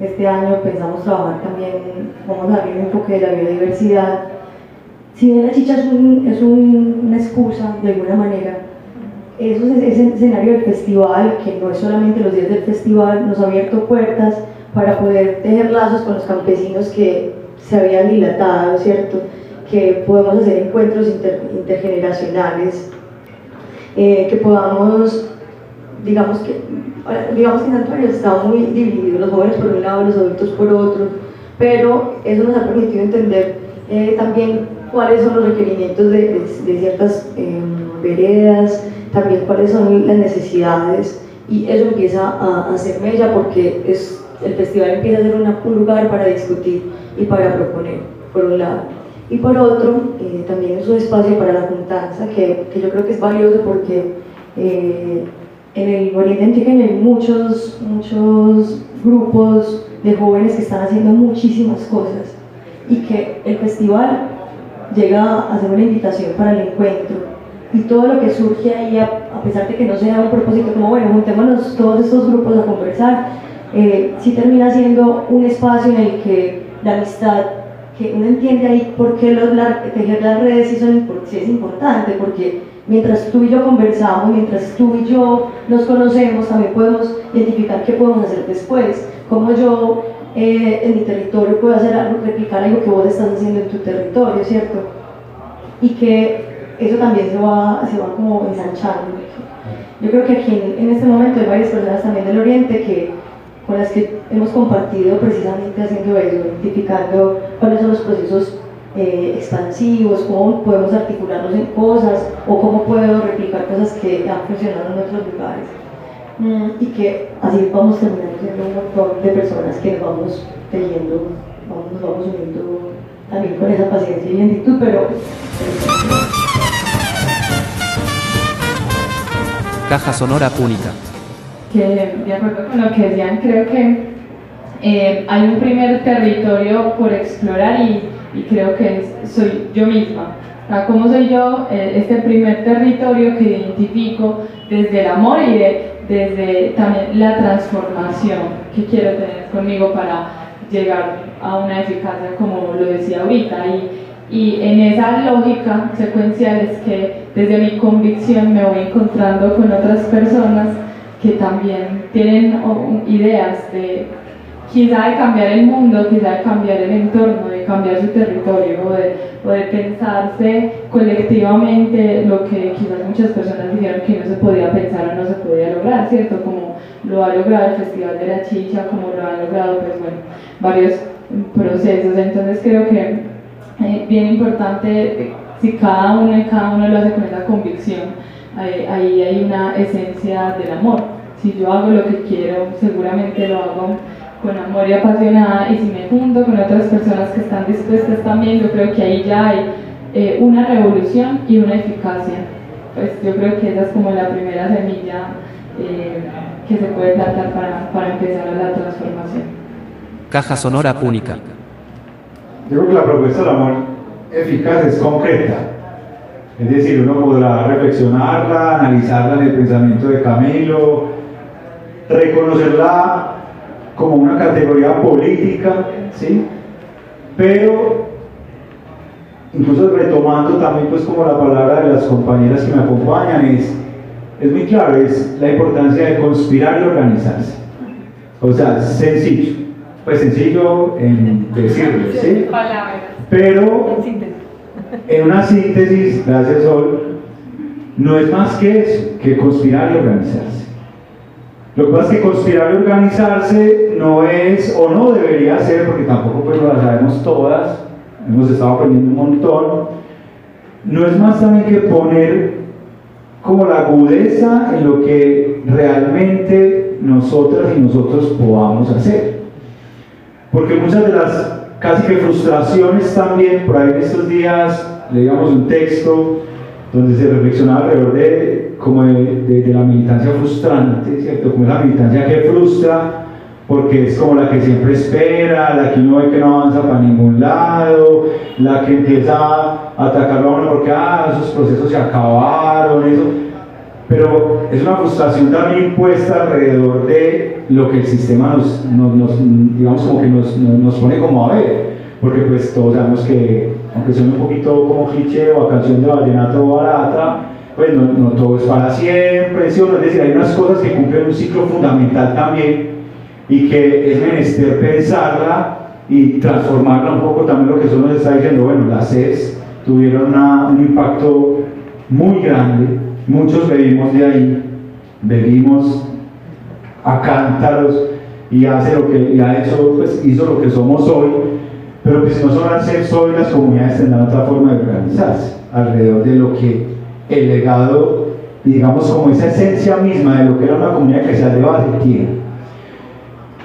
este año pensamos trabajar también, vamos a abrir un enfoque de la biodiversidad. Si bien la chicha es, un- es un- una excusa de alguna manera, eso es ese escenario del festival, que no es solamente los días del festival, nos ha abierto puertas para poder tejer lazos con los campesinos que se habían dilatado, ¿cierto? Que podemos hacer encuentros inter- intergeneracionales, eh, que podamos, digamos que, digamos que Santuario está muy dividido, los jóvenes por un lado, los adultos por otro, pero eso nos ha permitido entender eh, también cuáles son los requerimientos de, de- de ciertas eh, veredas, también cuáles son las necesidades y eso empieza a hacer mella porque es, el festival empieza a ser una- un lugar para discutir y para proponer, por un lado. Y por otro, eh, también es un espacio para la juntanza que, que yo creo que es valioso porque eh, en el Oriente Antioqueño hay muchos, muchos grupos de jóvenes que están haciendo muchísimas cosas y que el festival llega a ser una invitación para el encuentro. Y todo lo que surge ahí, a, a pesar de que no sea un propósito como, bueno, juntémonos todos estos grupos a conversar, eh, sí termina siendo un espacio en el que la amistad, uno entiende ahí por qué los, la- tejer las redes sí, son, sí es importante, porque mientras tú y yo conversamos, mientras tú y yo nos conocemos, también podemos identificar qué podemos hacer después, cómo yo eh, en mi territorio puedo hacer algo, replicar algo que vos estás haciendo en tu territorio, ¿cierto? Y que eso también se va, se va como ensanchando. Yo creo que aquí en este momento hay varias personas también del Oriente que, con que hemos compartido precisamente haciendo eso, identificando cuáles son los procesos eh, expansivos, cómo podemos articularnos en cosas o cómo puedo replicar cosas que han funcionado en otros lugares. Mm, y que así vamos terminando siendo un montón de personas que nos vamos teniendo, nos vamos uniendo también con esa paciencia y lentitud, pero... Caja Sonora Púnica. Que de acuerdo con lo que decían, creo que eh, hay un primer territorio por explorar y, y creo que es- soy yo misma. O sea, ¿Cómo soy yo? Eh, este primer territorio que identifico desde el amor y de- desde también la transformación que quiero tener conmigo para llegar a una eficacia como lo decía ahorita. Y, y en esa lógica secuencial es que desde mi convicción me voy encontrando con otras personas que también tienen ideas de quizá de cambiar el mundo, quizá de cambiar el entorno, de cambiar su territorio o de, o pensarse colectivamente lo que quizás muchas personas dijeron que no se podía pensar o no se podía lograr, ¿cierto? Como lo ha logrado el Festival de la Chicha, como lo han logrado, pues bueno, varios procesos. Entonces creo que eh, bien importante, eh, si cada uno y cada uno lo hace con esa convicción, ahí, ahí hay una esencia del amor. Si yo hago lo que quiero, seguramente lo hago con amor y apasionada y si me junto con otras personas que están dispuestas también, yo creo que ahí ya hay eh, una revolución y una eficacia. Pues yo creo que esa es como la primera semilla eh, que se puede plantar para, para empezar a la transformación. Caja Sonora Púnica. Yo creo que la propuesta del amor eficaz es concreta. Es decir, uno podrá reflexionarla, analizarla en el pensamiento de Camilo, reconocerla como una categoría política, ¿sí? Pero incluso retomando también pues como la palabra de las compañeras que me acompañan es, es muy claro, es la importancia de conspirar y organizarse. O sea, sencillo, pues sencillo en decirlo, ¿sí? Pero en una síntesis, gracias Sol, no es más que eso, que conspirar y organizarse. Lo que pasa es que conspirar y organizarse no es, o no debería ser, porque tampoco pues lo sabemos todas, hemos estado aprendiendo un montón, no es más también que poner como la agudeza en lo que realmente nosotras y nosotros podamos hacer. Porque muchas de las casi que frustraciones también, por ahí en estos días leíamos un texto donde se reflexionaba alrededor de, como de, la militancia frustrante, ¿cierto? Como esa militancia que frustra, porque es como la que siempre espera, la que uno ve que no avanza para ningún lado, la que empieza a atacarlo a uno porque ah, esos procesos se acabaron, eso. Pero es una frustración también impuesta alrededor de lo que el sistema nos, digamos, como que nos pone como a ver. Porque pues todos sabemos que, aunque suene un poquito como cliché o a canción de vallenato barata, pues no, no todo es para siempre, ¿sí es decir, hay unas cosas que cumplen un ciclo fundamental también y que es menester pensarla y transformarla un poco también lo que eso nos está diciendo, bueno, las CES tuvieron una- un impacto muy grande, muchos bebimos de ahí, bebimos a cántaros y hace lo que y ha hecho, pues hizo lo que somos hoy, pero que si no son CEPs hoy, las comunidades tendrán otra forma de organizarse alrededor de lo que el legado, digamos como esa esencia misma de lo que era una comunidad que se base tiene.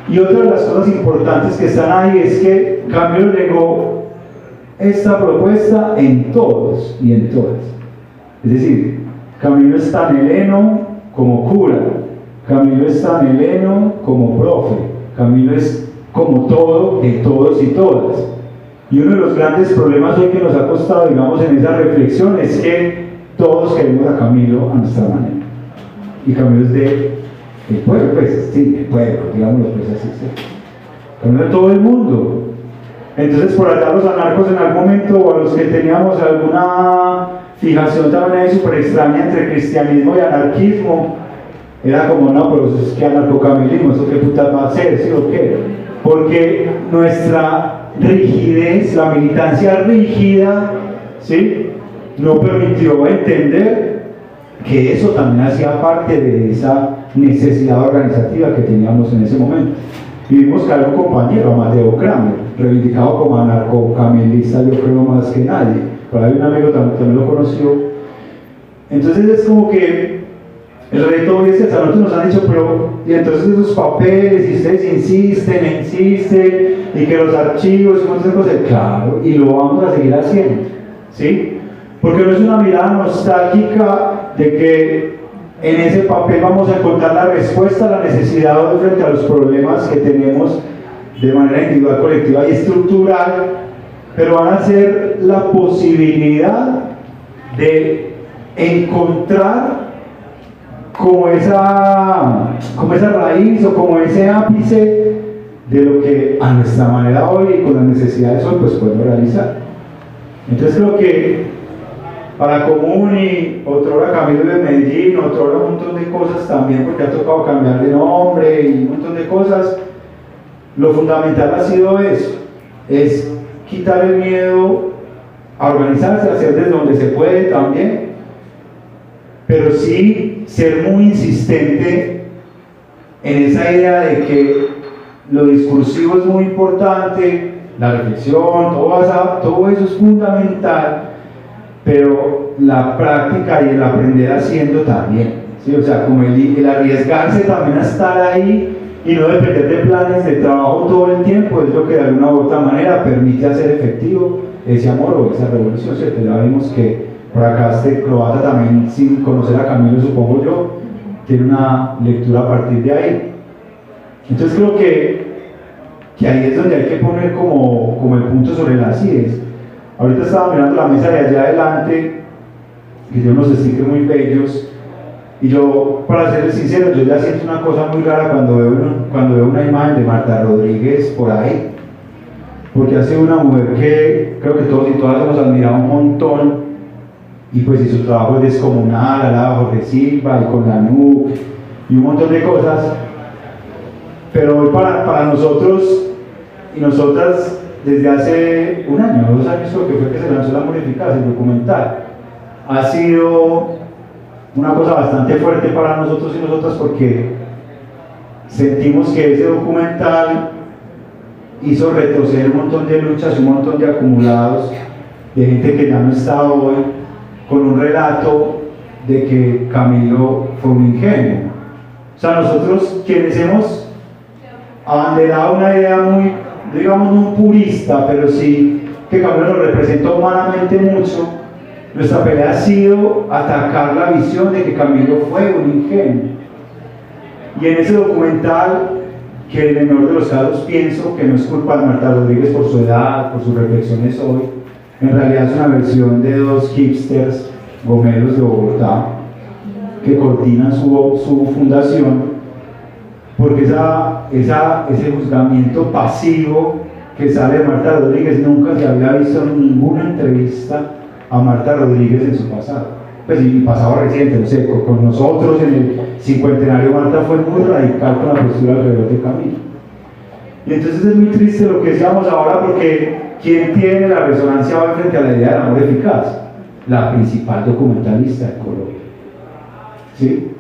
Y otra de las cosas importantes que están ahí es que Cambio legó esta propuesta en todos y en todas. Es decir, Camilo es tan heleno como cura, Camilo es tan heleno como profe, Camilo es como todo de todos y todas. Y uno de los grandes problemas hoy que nos ha costado, digamos, en esa reflexión es que todos queremos a Camilo a nuestra manera. Y Camilo es de el pueblo, pues, sí, el pueblo, digámoslo pues así. ¿sí? Camilo de todo el mundo. Entonces, por allá los anarcos en algún momento, o a los que teníamos alguna fijación también ahí súper extraña entre cristianismo y anarquismo, era como, no, pero es que anarcocamilismo, ¿eso qué puta va a ser? ¿Sí o qué? Porque nuestra rigidez, la militancia rígida, ¿sí? No permitió entender que eso también hacía parte de esa necesidad organizativa que teníamos en ese momento. Vimos que había un compañero, Mateo Kramer, reivindicado como anarcocamilista, yo creo más que nadie. Por ahí un amigo también, también lo conoció. Entonces es como que el reto hoy es que hasta nos han dicho, pero y entonces esos papeles, y ustedes insisten, e insisten, y que los archivos, y muchas cosas, claro, y lo vamos a seguir haciendo, ¿sí? Porque no es una mirada nostálgica de que en ese papel vamos a encontrar la respuesta a la necesidad frente a los problemas que tenemos de manera individual, colectiva y estructural, pero van a ser la posibilidad de encontrar como esa, como esa raíz o como ese ápice de lo que a nuestra manera hoy y con las necesidades hoy pues podemos realizar. Entonces creo que para Comuni, otra hora Camilo de Medellín, otra hora un montón de cosas también porque ha tocado cambiar de nombre y un montón de cosas, lo fundamental ha sido eso, es quitar el miedo a organizarse, hacer desde donde se puede también, pero sí ser muy insistente en esa idea de que lo discursivo es muy importante, la reflexión, todo, todo eso es fundamental, pero la práctica y el aprender haciendo también, ¿sí? o sea, como el, el arriesgarse también a estar ahí y no depender de planes de trabajo todo el tiempo es lo que de alguna u otra manera permite hacer efectivo ese amor o esa revolución, ¿cierto? Ya vimos que por acá este croata también, sin conocer a Camilo, supongo yo, tiene una lectura a partir de ahí. Entonces creo que, que ahí es donde hay que poner como, como el punto sobre las IES. Ahorita estaba mirando la mesa de allá adelante, que tiene unos stickers muy bellos, y yo, para ser sincero, yo ya siento una cosa muy rara cuando veo, un- cuando veo una imagen de Marta Rodríguez por ahí, porque ha sido una mujer que creo que todos y todas hemos admirado un montón, y pues su trabajo es descomunal, al lado de Jorge Silva y con la NUC y un montón de cosas, pero hoy para, para nosotros y nosotras desde hace un año, dos años creo que fue que se lanzó la modificación el documental, ha sido una cosa bastante fuerte para nosotros y nosotras porque sentimos que ese documental hizo retroceder un montón de luchas, un montón de acumulados, de gente que ya no está hoy, con un relato de que Camilo fue un ingenuo, O sea, nosotros quienes hemos abanderado una idea muy, digamos, no purista, pero sí que Camilo nos representa humanamente mucho, nuestra pelea ha sido atacar la visión de que Camilo fue un ingenio. Y en ese documental, que en el menor de los casos pienso que no es culpa de Marta Rodríguez por su edad, por sus reflexiones hoy, en realidad es una versión de dos hipsters gomeros de Bogotá que coordinan su, su fundación, porque esa, esa, ese juzgamiento pasivo que sale de Marta Rodríguez nunca se había visto en ninguna entrevista a Marta Rodríguez en su pasado. Pues y pasado reciente, no sé, con, nosotros en el cincuentenario Marta fue muy radical con la postura alrededor de Camilo. Y entonces es muy triste lo que decíamos ahora porque ¿quién tiene la resonancia hoy frente a la idea del amor eficaz? La principal documentalista de Colombia. ¿Sí?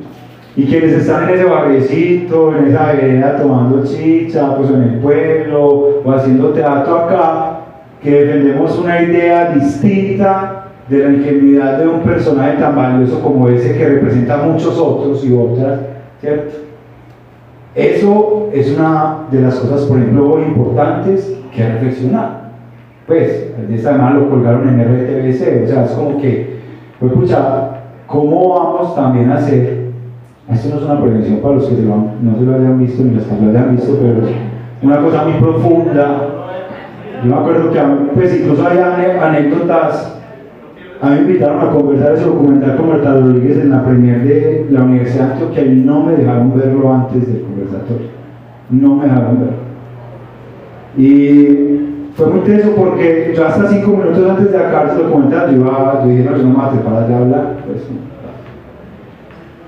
Y quienes están en ese barriecito, en esa vereda tomando chicha, pues en el pueblo, o haciendo teatro acá, que defendemos una idea distinta de la ingenuidad de un personaje tan valioso como ese que representa a muchos otros y otras, ¿cierto? Eso es una de las cosas, por ejemplo, importantes que reflexionar. Pues, de esta semana lo colgaron en RTBC, o sea, es como que, pues, pucha, ¿cómo vamos también a hacer? Esto no es una prevención para los que no se lo hayan visto ni los que lo hayan visto, pero una cosa muy profunda. Yo me acuerdo que, pues, incluso hay anécdotas a mí me invitaron a conversar ese documental con Marta Rodríguez en la premier de la Universidad de Antioquia y no me dejaron verlo antes del conversatorio. No me dejaron verlo. Y fue muy intenso porque yo hasta cinco minutos antes de acabar ese documental yo, iba, yo dije, no, yo no me voy a de hablar. Pues,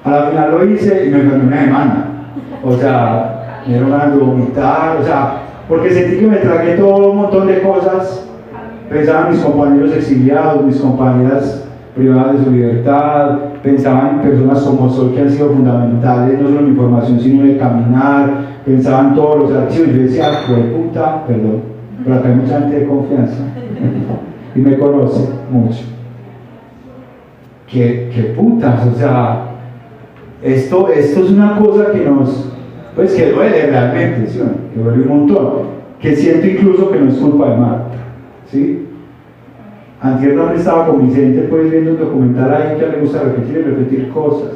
a la final lo hice y me enfermé una semana. O sea, me dieron ganas de vomitar, o sea, porque sentí que me tragué todo un montón de cosas Pensaba en mis compañeros exiliados, mis compañeras privadas de su libertad, pensaba en personas como Sol que han sido fundamentales, no solo en mi formación, sino en el caminar, pensaba en todos los archivos. Yo decía, puta, perdón, pero hay mucha gente de confianza y me conoce mucho. ¿Qué, qué putas? O sea, esto, esto es una cosa que nos, pues que duele realmente, ¿sí? que duele un montón, que siento incluso que no es culpa de Marta. ¿sí? Antier donde estaba con Vicente pues viendo un documental ahí que le gusta repetir y repetir cosas.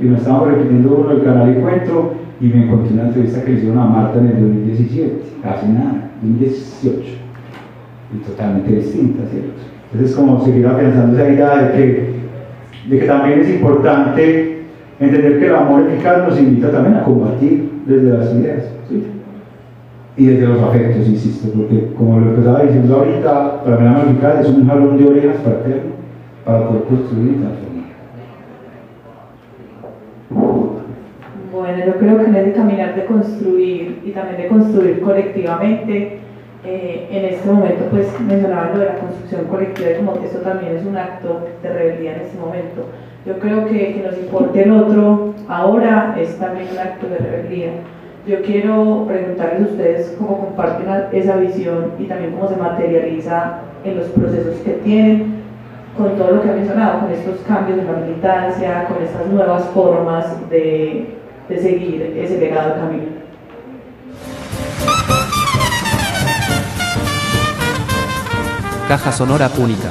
Y me estábamos repitiendo uno del canal Encuentro y me encontré una entrevista que le hicieron a Marta en el 2017, hace nada, 2018. Y totalmente distinta, ¿cierto? Entonces es como seguir pensando esa idea de que, de que también es importante entender que el amor eficaz nos invita también a combatir desde las ideas. ¿sí? y desde los afectos, insisto, porque como lo empezaba diciendo ahorita, para mí la musical es un jalón de orejas fraterno para poder construir y transformar. Bueno, yo creo que en ese caminar de construir y también de construir colectivamente, eh, en este momento pues mencionaba lo de la construcción colectiva y como que esto también es un acto de rebeldía en este momento. Yo creo que que nos importe el otro ahora es también un acto de rebeldía yo quiero preguntarles a ustedes cómo comparten esa visión y también cómo se materializa en los procesos que tienen con todo lo que han mencionado, con estos cambios en la militancia, con estas nuevas formas de, de seguir ese legado camino. Caja Sonora Púnica.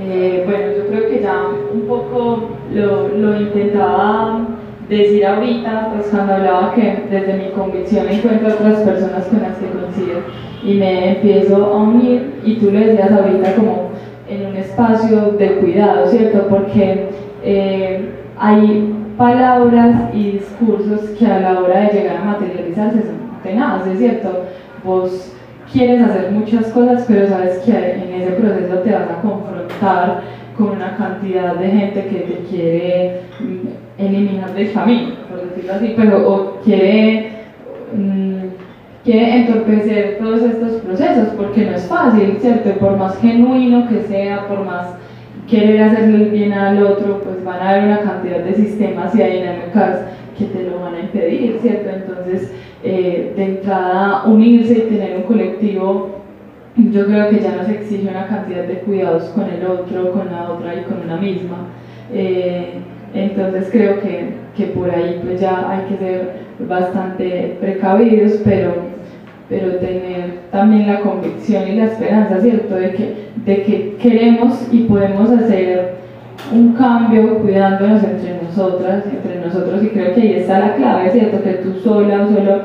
Eh, bueno, yo creo que ya un poco lo, lo intentaba decir ahorita, pues cuando hablaba que desde mi convicción encuentro otras personas con las que coincido y me empiezo a unir, y tú lo decías ahorita como en un espacio de cuidado, ¿cierto? Porque eh, hay palabras y discursos que a la hora de llegar a materializarse son tenaces, ¿cierto? Vos quieres hacer muchas cosas, pero sabes que en ese proceso te vas a confrontar con una cantidad de gente que te quiere eliminar del camino, por decirlo así, pero o quiere, mm, quiere entorpecer todos estos procesos porque no es fácil, ¿cierto? Por más genuino que sea, por más querer hacerle el bien al otro, pues van a haber una cantidad de sistemas y dinámicas que te lo van a impedir, ¿cierto? Entonces, eh, de entrada, unirse y tener un colectivo, yo creo que ya nos exige una cantidad de cuidados con el otro, con la otra y con una misma. Eh, Entonces creo que, que por ahí pues ya hay que ser bastante precavidos, pero, pero tener también la convicción y la esperanza, ¿cierto? De que, de que queremos y podemos hacer un cambio cuidándonos entre nosotras, entre nosotros, y creo que ahí está la clave, ¿cierto? Que tú sola o solo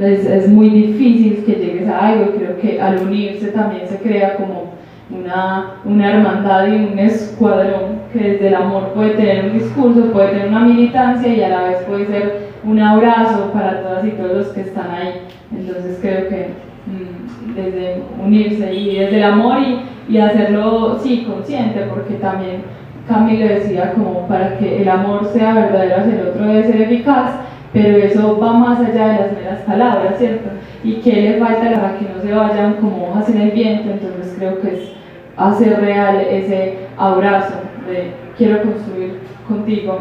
es, es muy difícil que llegues a algo, creo que al unirse también se crea como una, una hermandad y un escuadrón que desde el amor puede tener un discurso, puede tener una militancia y a la vez puede ser un abrazo para todas y todos los que están ahí. Entonces creo que mm, desde unirse y desde el amor y, y hacerlo, sí, consciente, porque también Camilo decía como para que el amor sea verdadero hacia el otro debe ser eficaz, pero eso va más allá de las meras palabras, ¿cierto? Y que le falta para que no se vayan como hojas en el viento, entonces creo que es hacer real ese abrazo de quiero construir contigo,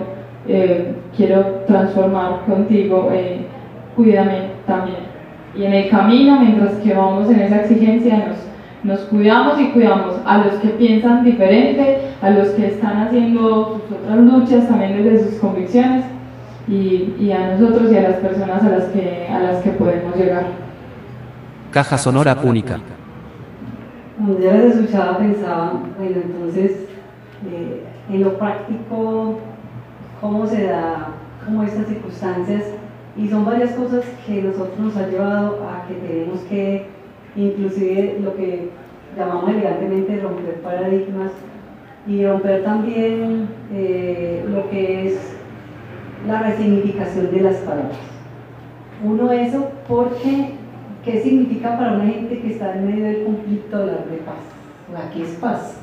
eh, quiero transformar contigo, eh, cuídame también. Y en el camino, mientras que vamos en esa exigencia, nos, nos cuidamos y cuidamos a los que piensan diferente, a los que están haciendo sus otras luchas también desde sus convicciones y, y a nosotros y a las personas a las que, a las que podemos llegar. Caja Sonora Única. Cuando yo las escuchaba pensaba, bueno, entonces, eh, en lo práctico, cómo se da como estas circunstancias, y son varias cosas que nosotros nos ha llevado a que tenemos que, inclusive lo que llamamos elegantemente romper paradigmas, y romper también eh, lo que es la resignificación de las palabras. Uno eso porque ¿Qué significa para una gente que está en medio del conflicto hablar de paz? O ¿qué es paz?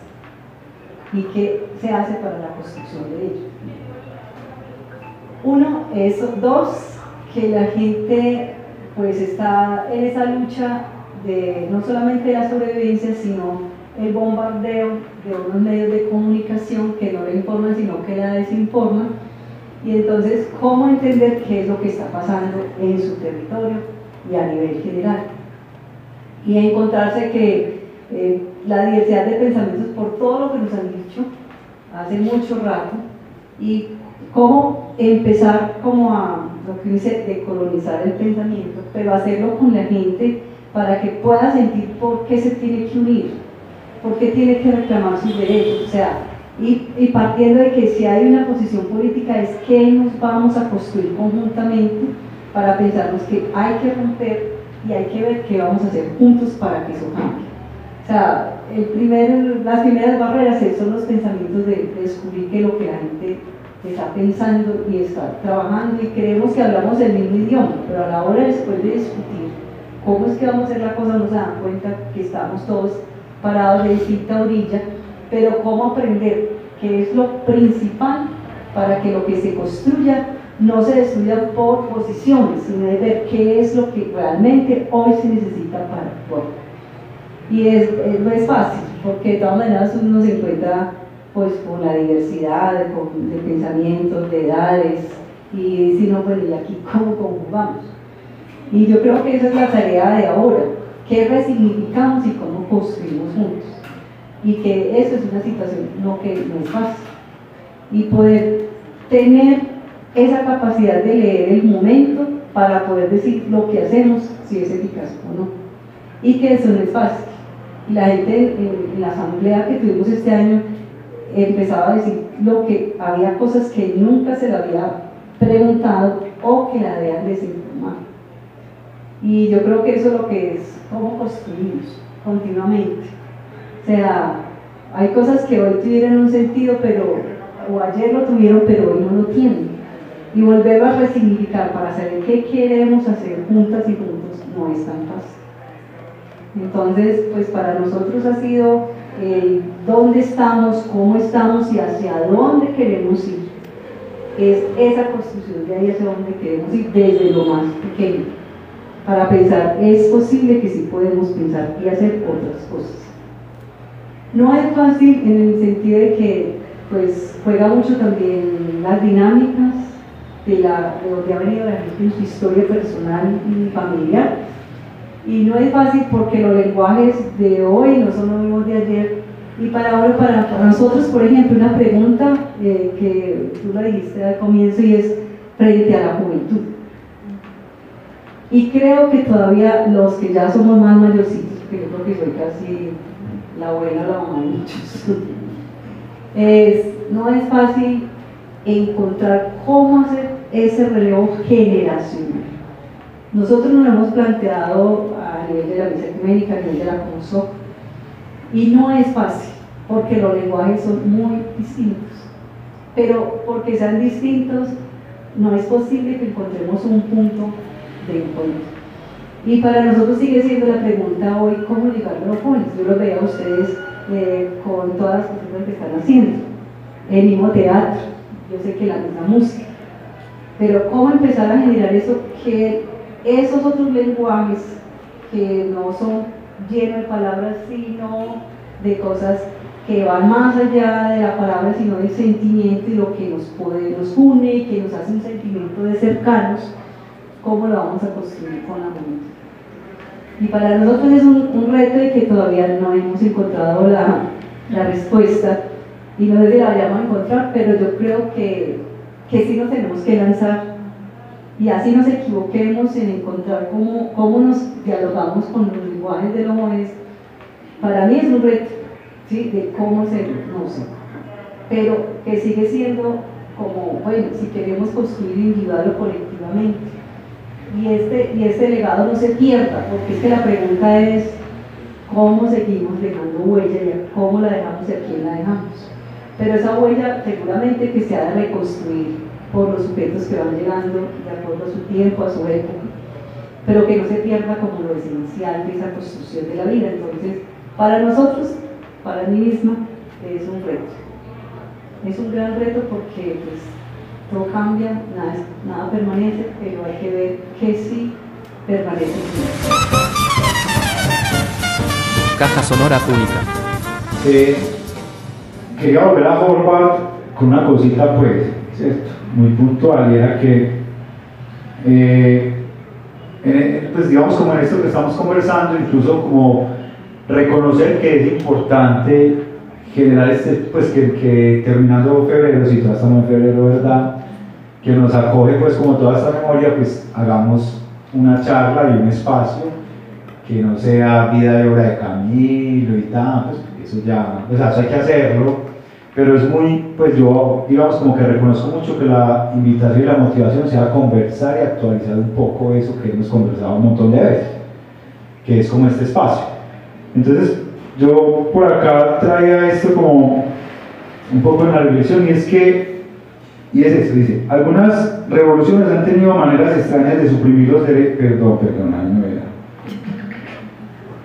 ¿Y qué se hace para la construcción de ello? Uno, eso. Dos, que la gente pues está en esa lucha de no solamente la sobrevivencia, sino el bombardeo de unos medios de comunicación que no le informan, sino que la desinforman. Y entonces, ¿cómo entender qué es lo que está pasando en su territorio? y a nivel general. Y encontrarse que eh, la diversidad de pensamientos por todo lo que nos han dicho hace mucho rato y cómo empezar como a lo que dice de colonizar el pensamiento, pero hacerlo con la gente para que pueda sentir por qué se tiene que unir, por qué tiene que reclamar sus derechos, o sea, y, y partiendo de que si hay una posición política es que nos vamos a construir conjuntamente para pensarnos que hay que romper y hay que ver qué vamos a hacer juntos para que eso cambie. O sea, el primer, las primeras barreras son los pensamientos de, descubrir que lo que la gente está pensando y está trabajando y creemos que hablamos el mismo idioma, pero a la hora después de discutir cómo es que vamos a hacer la cosa nos dan cuenta que estamos todos parados de distinta orilla, pero cómo aprender qué es lo principal para que lo que se construya no se estudia por posiciones, sino de ver qué es lo que realmente hoy se necesita para actuar. Y es, no es fácil, porque de todas maneras uno se encuentra pues, con la diversidad de, de pensamientos, de edades, y si no, bueno, ¿y aquí cómo conjugamos? Y yo creo que esa es la tarea de ahora, qué resignificamos y cómo construimos juntos. Y que eso es una situación no que no es fácil. Y poder tener esa capacidad de leer el momento para poder decir lo que hacemos, si es eficaz o no. Y que eso no es fácil. La gente en, la asamblea que tuvimos este año empezaba a decir lo que había cosas que nunca se le había preguntado o que la habían desinformado. Y yo creo que eso es lo que es cómo construimos continuamente. O sea, hay cosas que hoy tuvieron un sentido, pero, o ayer lo tuvieron, pero hoy no lo tienen y volver a resignificar para saber qué queremos hacer juntas y juntos no es tan fácil. Entonces, pues para nosotros ha sido el dónde estamos, cómo estamos y hacia dónde queremos ir. Es esa construcción de ahí hacia dónde queremos ir desde lo más pequeño. Para pensar, es posible que sí podemos pensar y hacer otras cosas. No es fácil en el sentido de que pues juega mucho también las dinámicas, de, la, de donde ha venido la gente en su historia personal y familiar. Y no es fácil porque los lenguajes de hoy no son los mismos de ayer. Y para ahora, para, nosotros, por ejemplo, una pregunta eh, que tú lo dijiste al comienzo y es frente a la juventud. Y creo que todavía los que ya somos más mayorcitos, porque yo creo que soy casi la abuela la mamá de muchos, es, no es fácil encontrar cómo hacer ese relevo generacional. Nosotros nos hemos planteado nivel de la misa ecuménica, a nivel de la CONSOC, y no es fácil, porque los lenguajes son muy distintos. Pero porque sean distintos, no es posible que encontremos un punto de encuentro. Y para nosotros sigue siendo la pregunta hoy, ¿cómo llegar a los jóvenes? Yo los veo a ustedes eh, con todas las cosas que están haciendo. El mismo teatro, yo sé que la misma música. Pero ¿cómo empezar a generar eso? Que esos otros lenguajes que no son llenos de palabras, sino de cosas que van más allá de la palabra, sino del sentimiento y lo que nos, puede, nos une y que nos hace un sentimiento de cercanos, ¿cómo lo vamos a construir con la juventud? Y para nosotros es un, un, reto de que todavía no hemos encontrado la, la respuesta y no sé si la vayamos a encontrar, pero yo creo que, que sí nos tenemos que lanzar y así nos equivoquemos en encontrar cómo, cómo nos dialogamos con los lenguajes de los jóvenes, para mí es un reto ¿sí? de cómo se no sé, pero que sigue siendo como, bueno, si queremos construir individual o colectivamente. Y este, y este legado no se pierda, porque es que la pregunta es cómo seguimos dejando huella y cómo la dejamos y a quién la dejamos. Pero esa huella seguramente que se ha de reconstruir por los sujetos que van llegando de acuerdo a su tiempo, a su época, pero que no se pierda como lo esencial de esa construcción de la vida. Entonces, para nosotros, para mí misma, es un reto. Es un gran reto porque pues, todo cambia, nada, nada permanece, pero hay que ver que sí permanece. Caja sonora única. Eh, quería volver a formar con una cosita, pues, ¿cierto? Muy puntual y era que, eh, pues digamos como en esto que estamos conversando, incluso como reconocer que es importante generar este, pues que, que terminando febrero, si todavía estamos en febrero, ¿verdad? Que nos acoge pues como toda esta memoria, pues hagamos una charla y un espacio que no sea vida y obra de Camilo y tal, pues eso ya, pues eso hay que hacerlo, pero es muy, pues yo, digamos, como que reconozco mucho que la invitación y la motivación sea conversar y actualizar un poco eso que hemos conversado un montón de veces, que es como este espacio. Entonces, yo por acá traía esto como un poco en la reflexión y es que, y es esto, dice, algunas revoluciones han tenido maneras extrañas de suprimir los derechos, perdón, perdón.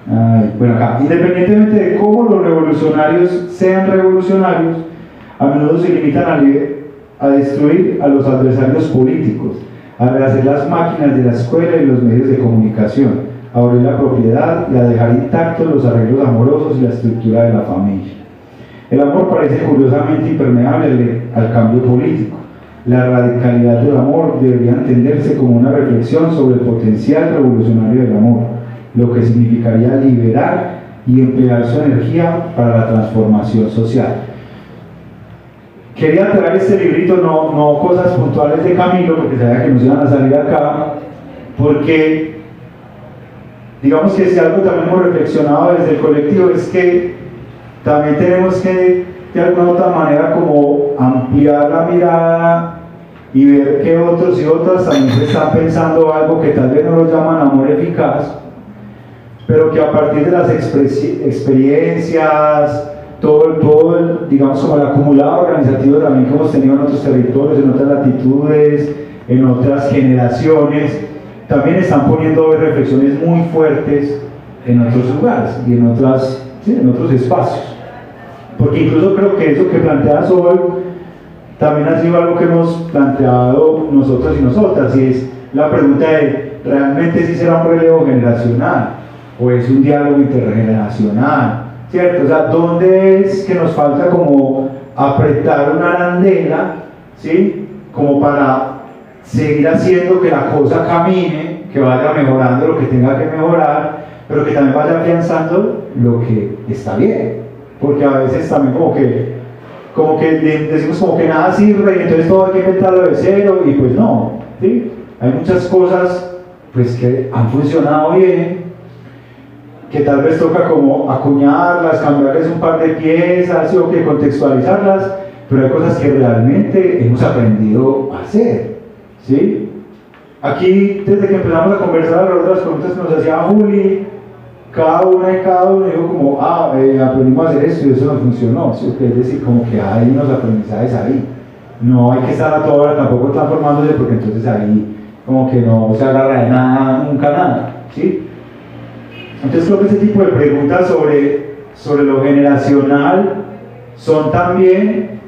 Ay, bueno, acá, independientemente de cómo los revolucionarios sean revolucionarios, a menudo se limitan a, a destruir a los adversarios políticos, a rehacer las máquinas de la escuela y los medios de comunicación, a abrir la propiedad y a dejar intactos los arreglos amorosos y la estructura de la familia. El amor parece curiosamente impermeable al cambio político. La radicalidad del amor debería entenderse como una reflexión sobre el potencial revolucionario del amor lo que significaría liberar y emplear su energía para la transformación social. Quería traer este librito, no, no cosas puntuales de Camilo, porque sabía que nos iban a salir acá, porque digamos que si algo también hemos reflexionado desde el colectivo es que también tenemos que de alguna otra manera como ampliar la mirada y ver que otros y otras también están pensando algo que tal vez no lo llaman amor eficaz, pero que a partir de las experiencias, todo, todo el, digamos, como el acumulado organizativo también que hemos tenido en otros territorios, en otras latitudes, en otras generaciones, también están poniendo reflexiones muy fuertes en otros lugares y en, otras, en otros espacios. Porque incluso creo que eso que planteas hoy también ha sido algo que hemos planteado nosotros y nosotras, y es la pregunta de, ¿realmente si será un relevo generacional? O es un diálogo intergeneracional, ¿cierto? O sea, ¿dónde es que nos falta como apretar una arandela, ¿sí? Como para seguir haciendo que la cosa camine, que vaya mejorando lo que tenga que mejorar, pero que también vaya afianzando lo que está bien. Porque a veces también como que como que de- decimos como que nada sirve y entonces todo hay que inventarlo de cero y pues no, ¿sí? Hay muchas cosas pues que han funcionado bien, que tal vez toca como acuñarlas, cambiarles un par de piezas o que contextualizarlas, pero hay cosas que realmente hemos aprendido a hacer, ¿sí? Aquí, desde que empezamos a conversar alrededor de las preguntas que nos hacía Juli, cada una y cada uno dijo como, ah, eh, aprendimos a hacer esto y eso no funcionó, ¿sí? es decir, como que hay unos aprendizajes ahí. No hay que estar a toda hora tampoco transformándose porque entonces ahí como que no se agarra de nada, nunca nada, ¿sí? Entonces creo que ese tipo de preguntas sobre, sobre lo generacional son también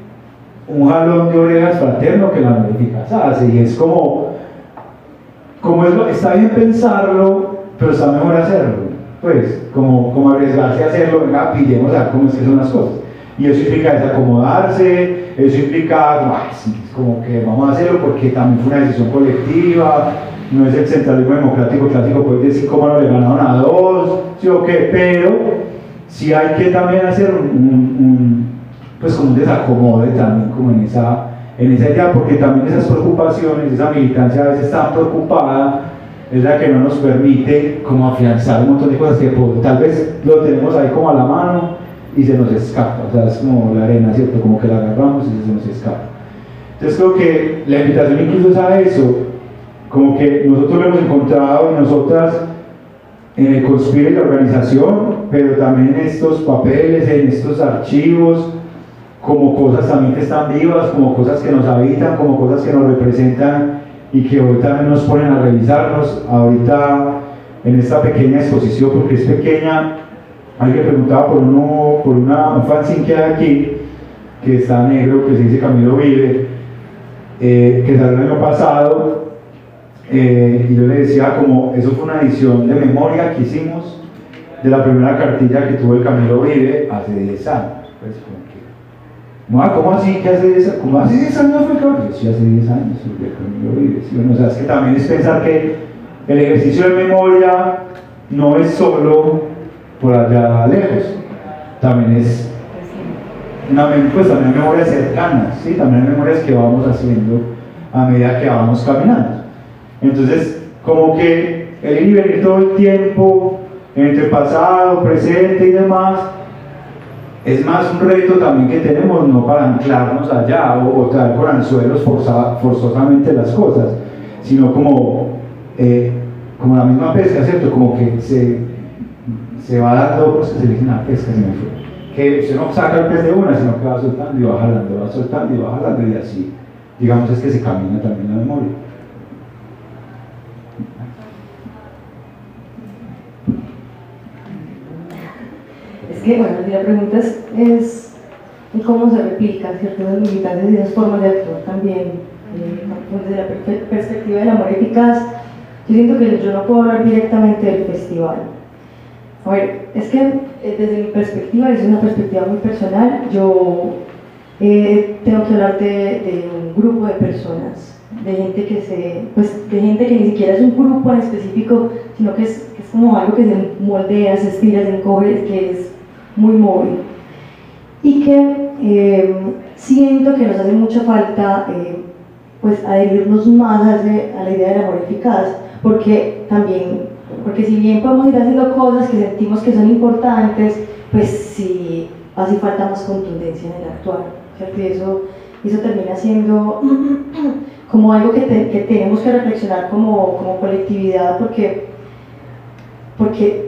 un jalón de orejas fraterno que la Noréficas hace y es como, como es lo- está bien pensarlo, pero está mejor hacerlo. Pues, como, como arriesgarse a hacerlo, venga, pillemos a cómo es que son las cosas. Y eso implica desacomodarse, eso implica, como, "Ay, sí, es como que vamos a hacerlo porque también fue una decisión colectiva, no es el centralismo democrático clásico, puedes decir cómo no le ganaron a dos, sí o qué, pero sí hay que también hacer un, un- pues como un desacomode también como en esa, en esa idea, porque también esas preocupaciones, esa militancia a veces tan preocupada, es la que no nos permite como afianzar un montón de cosas que pues, tal vez lo tenemos ahí como a la mano y se nos escapa, o sea, es como la arena, ¿cierto? Como que la agarramos y se nos escapa. Entonces creo que la invitación incluso es a eso, como que nosotros lo hemos encontrado y nosotras el Conspire la organización, pero también en estos papeles, en estos archivos, como cosas también que están vivas, como cosas que nos habitan, como cosas que nos representan y que hoy también nos ponen a revisarnos. Ahorita en esta pequeña exposición, porque es pequeña, alguien preguntaba por, uno, por una, un fanzine que hay aquí, que está negro, que se dice Camilo Vive, eh, que salió el año pasado, eh, y yo le decía como, eso fue una edición de memoria que hicimos de la primera cartilla que tuvo el Camilo Vive hace 10 años. Pues, como que, "Mua, ¿cómo así que hace 10 años? ¿Cómo hace 10 años fue Sí, hace 10 años, el Camilo Vive. ¿sí? Bueno, o sea, es que también es pensar que el ejercicio de memoria no es solo por allá lejos, también es una, pues también hay memorias ¿sí? también hay memorias que vamos haciendo a medida que vamos caminando. Entonces, como que el ir y todo el tiempo, entre pasado, presente y demás, es más un reto también que tenemos, no para anclarnos allá o, o traer por anzuelos forza- forzosamente las cosas, sino como, eh, como la misma pesca, ¿cierto? Como que se, se va dando, pues que se le dice una pesca, se me fue. Que usted no saca el pez de una, sino que va soltando y va jalando, va soltando y va jalando y así, digamos, es que se camina también la memoria. Que, bueno, la pregunta es, es cómo se replican ciertas militancias y esas formas de actuar también. eh, desde la per- perspectiva del amor eficaz, yo siento que yo no puedo hablar directamente del festival. A ver, es que eh, desde mi perspectiva, es una perspectiva muy personal, yo eh, tengo que hablar de, de un grupo de personas, de gente que se, pues de gente que ni siquiera es un grupo en específico, sino que es, que es como algo que se moldea, se estira, se encoge, que es muy móvil. Y que eh, siento que nos hace mucha falta eh, pues adherirnos más a, ese- a la idea del amor eficaz, porque también, porque si bien podemos ir haciendo cosas que sentimos que son importantes, pues sí hace falta más contundencia en el actuar, ¿cierto? Y eso, eso termina siendo como algo que, que tenemos que reflexionar como, como colectividad, porque, porque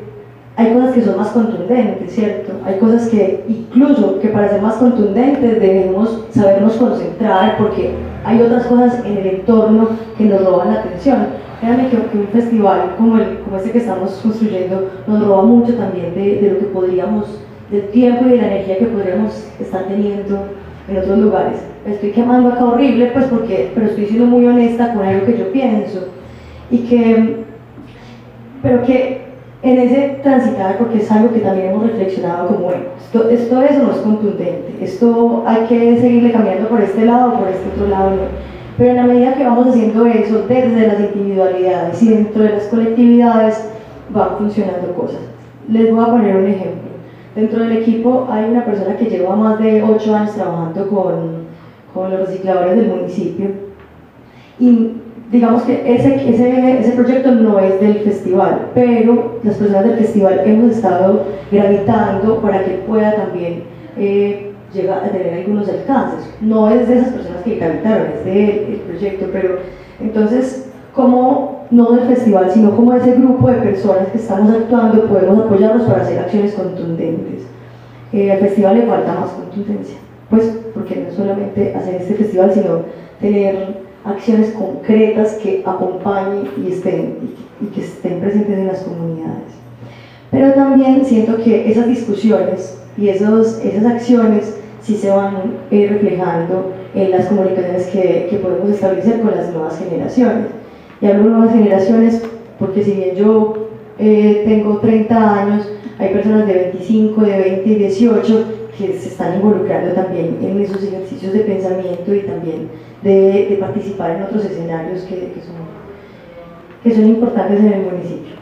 hay cosas que son más contundentes, ¿cierto? Hay cosas que incluso que para ser más contundentes debemos sabernos concentrar porque hay otras cosas en el entorno que nos roban la atención. Créanme que, que un festival como, el, como este que estamos construyendo nos roba mucho también de, de lo que podríamos, del tiempo y de la energía que podríamos estar teniendo en otros lugares. Estoy quemando acá horrible, pues porque, pero estoy siendo muy honesta con algo que yo pienso. Y que, pero que en ese transitar, porque es algo que también hemos reflexionado como, bueno, esto, esto eso no es contundente, esto hay que seguirle cambiando por este lado o por este otro lado, no. Pero en la medida que vamos haciendo eso desde las individualidades y dentro de las colectividades, van funcionando cosas. Les voy a poner un ejemplo. Dentro del equipo hay una persona que lleva más de 8 años trabajando con, con los recicladores del municipio y digamos que ese, ese, ese, proyecto no es del festival, pero las personas del festival hemos estado gravitando para que pueda también eh, llegar a tener algunos alcances. No es de esas personas que gravitaron, es del proyecto, pero entonces, como no del festival, sino como ese grupo de personas que estamos actuando, podemos apoyarlos para hacer acciones contundentes. Eh, al festival le falta más contundencia, pues porque no solamente hacer este festival, sino tener acciones concretas que acompañen y, estén, y, que estén presentes en las comunidades. Pero también siento que esas discusiones y esos, esas acciones sí se van eh, reflejando en las comunicaciones que, que, podemos establecer con las nuevas generaciones. Y hablo de nuevas generaciones porque si bien yo eh, tengo 30 años, hay personas de 25, de 20 y 18 que se están involucrando también en esos ejercicios de pensamiento y también de, participar en otros escenarios que, que, son, que son importantes en el municipio.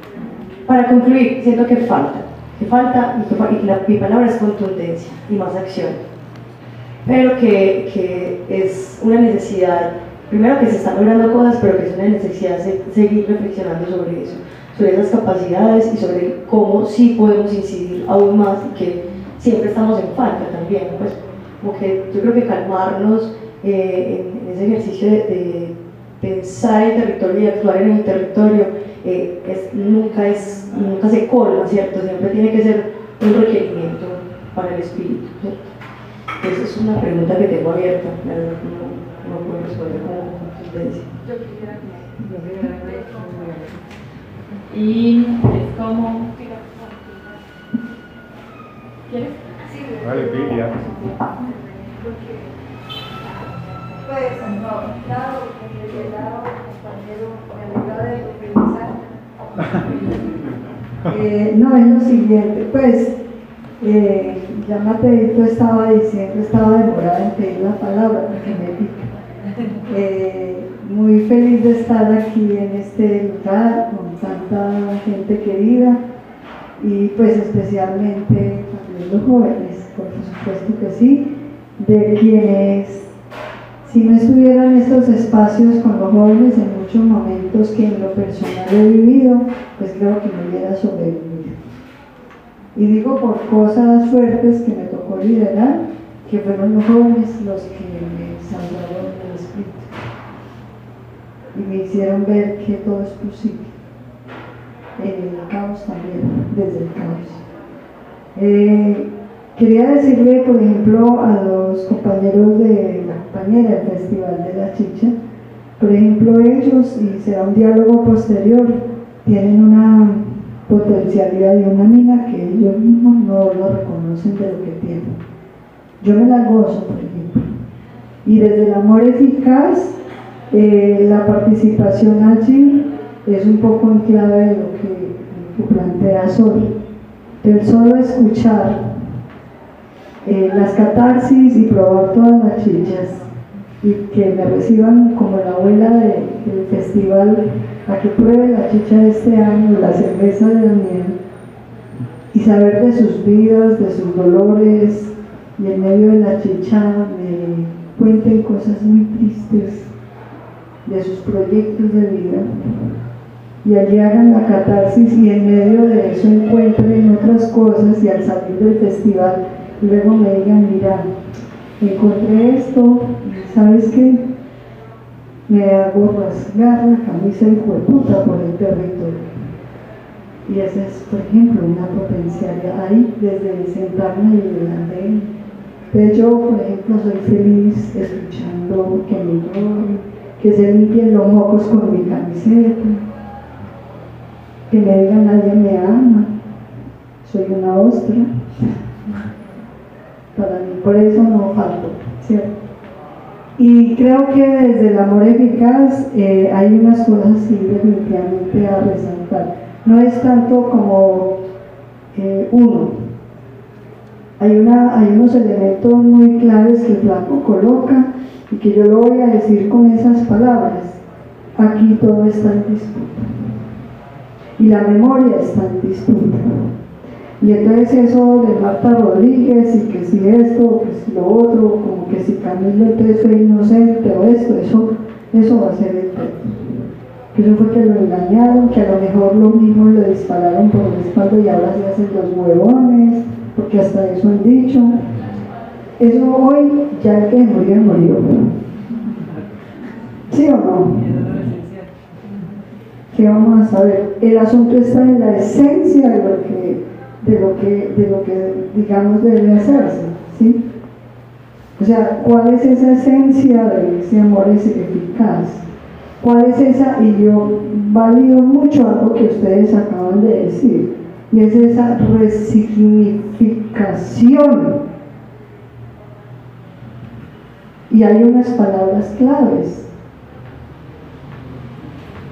Para concluir, siento que falta, que falta y que, y la, mi palabra es contundencia y más acción, pero que, que es una necesidad, primero que se están logrando cosas, pero que es una necesidad de seguir reflexionando sobre eso, sobre esas capacidades y sobre cómo sí podemos incidir aún más y que siempre estamos en falta también, pues como que yo creo que calmarnos eh, ese ejercicio de, pensar el territorio y actuar en el territorio eh, es, nunca, es, nunca se colma, ¿cierto? Siempre tiene que ser un requerimiento para el espíritu, Esa es una pregunta que tengo abierta, no, no puedo responder con consistencia. Yo quisiera que Y es como... ¿Quieres? Sí. Vale, Biblia pues no, claro, el lado compañero me alegra de eh, no, es lo siguiente, pues eh, ya Mateito estaba diciendo, estaba demorada en pedir la palabra porque me pica. Eh, muy feliz de estar aquí en este lugar con tanta gente querida y pues especialmente también los jóvenes, por supuesto que sí, de quienes si no estuvieran estos espacios con los jóvenes en muchos momentos que en lo personal he vivido, pues creo que no hubiera sobrevivido. Y digo por cosas fuertes que me tocó liderar, que fueron los jóvenes los que me salvaron el espíritu y me hicieron ver que todo es posible. En el caos también, desde el caos. Eh, Quería decirle, por ejemplo, a los compañeros de la compañera del Festival de la Chicha, por ejemplo, ellos, y será un diálogo posterior, tienen una potencialidad y una mina que ellos mismos no lo reconocen de lo que tienen. Yo me la gozo, por ejemplo. Y desde el amor eficaz, eh, la participación allí es un poco en clave de lo que, que plantea Sol. El solo escuchar eh, las catarsis y probar todas las chichas y que me reciban como la abuela del festival a que pruebe la chicha de este año, la cerveza de Daniel y saber de sus vidas, de sus dolores y en medio de la chicha me cuenten cosas muy tristes de sus proyectos de vida. Y allí hagan la catarsis y en medio de eso encuentren otras cosas y al salir del festival luego me digan, mira, encontré esto, ¿sabes qué? Me hago rasgar la camisa y puta por el territorio. Y esa es, por ejemplo, una potencialidad ahí, desde sentarme y delante de yo, por ejemplo, soy feliz escuchando que me lloren, que se limpien los mocos con mi camiseta, que me digan nadie me ama, soy una ostra para mí, por eso no falto, ¿cierto? Y creo que desde el amor eficaz eh, hay unas cosas sí definitivamente a resaltar. No es tanto como eh, uno. Hay, una, hay unos elementos muy claves que Flaco coloca y que yo lo voy a decir con esas palabras. Aquí todo está en disputa. Y la memoria está en disputa. Y entonces eso de Marta Rodríguez y que si esto, que si lo otro, como que si Camilo entonces fue inocente o esto, eso, eso va a ser eterno. Eso fue que lo engañaron, que a lo mejor los mismos le dispararon por la espalda y ahora se hacen los huevones, porque hasta eso han dicho. Eso hoy ya el que murió, murió. ¿Sí o no? ¿Qué vamos a saber? El asunto está en la esencia de lo que, de lo que, de lo que digamos, debe hacerse. ¿sí? O sea, ¿cuál es esa esencia de ese amor es eficaz? ¿Cuál es esa? Y yo valido mucho algo que ustedes acaban de decir, y es esa resignificación. Y hay unas palabras claves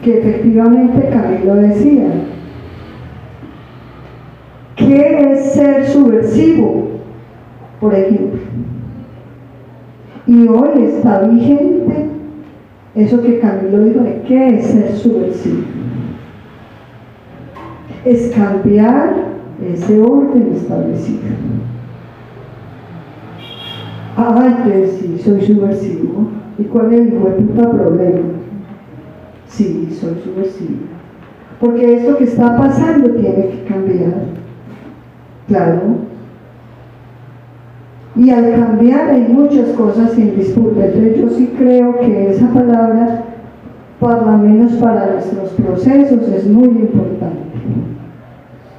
que efectivamente Camilo decía. ¿Qué es ser subversivo? Por ejemplo. Y hoy está vigente eso que Camilo dijo de qué es ser subversivo. Es cambiar ese orden establecido. Que sí, soy subversivo. ¿Y cuál es el puta problema? Sí, soy subversivo. Porque esto que está pasando tiene que cambiar. Claro. Y al cambiar hay muchas cosas en disputa. Entonces yo sí creo que esa palabra, por lo menos para nuestros procesos, es muy importante.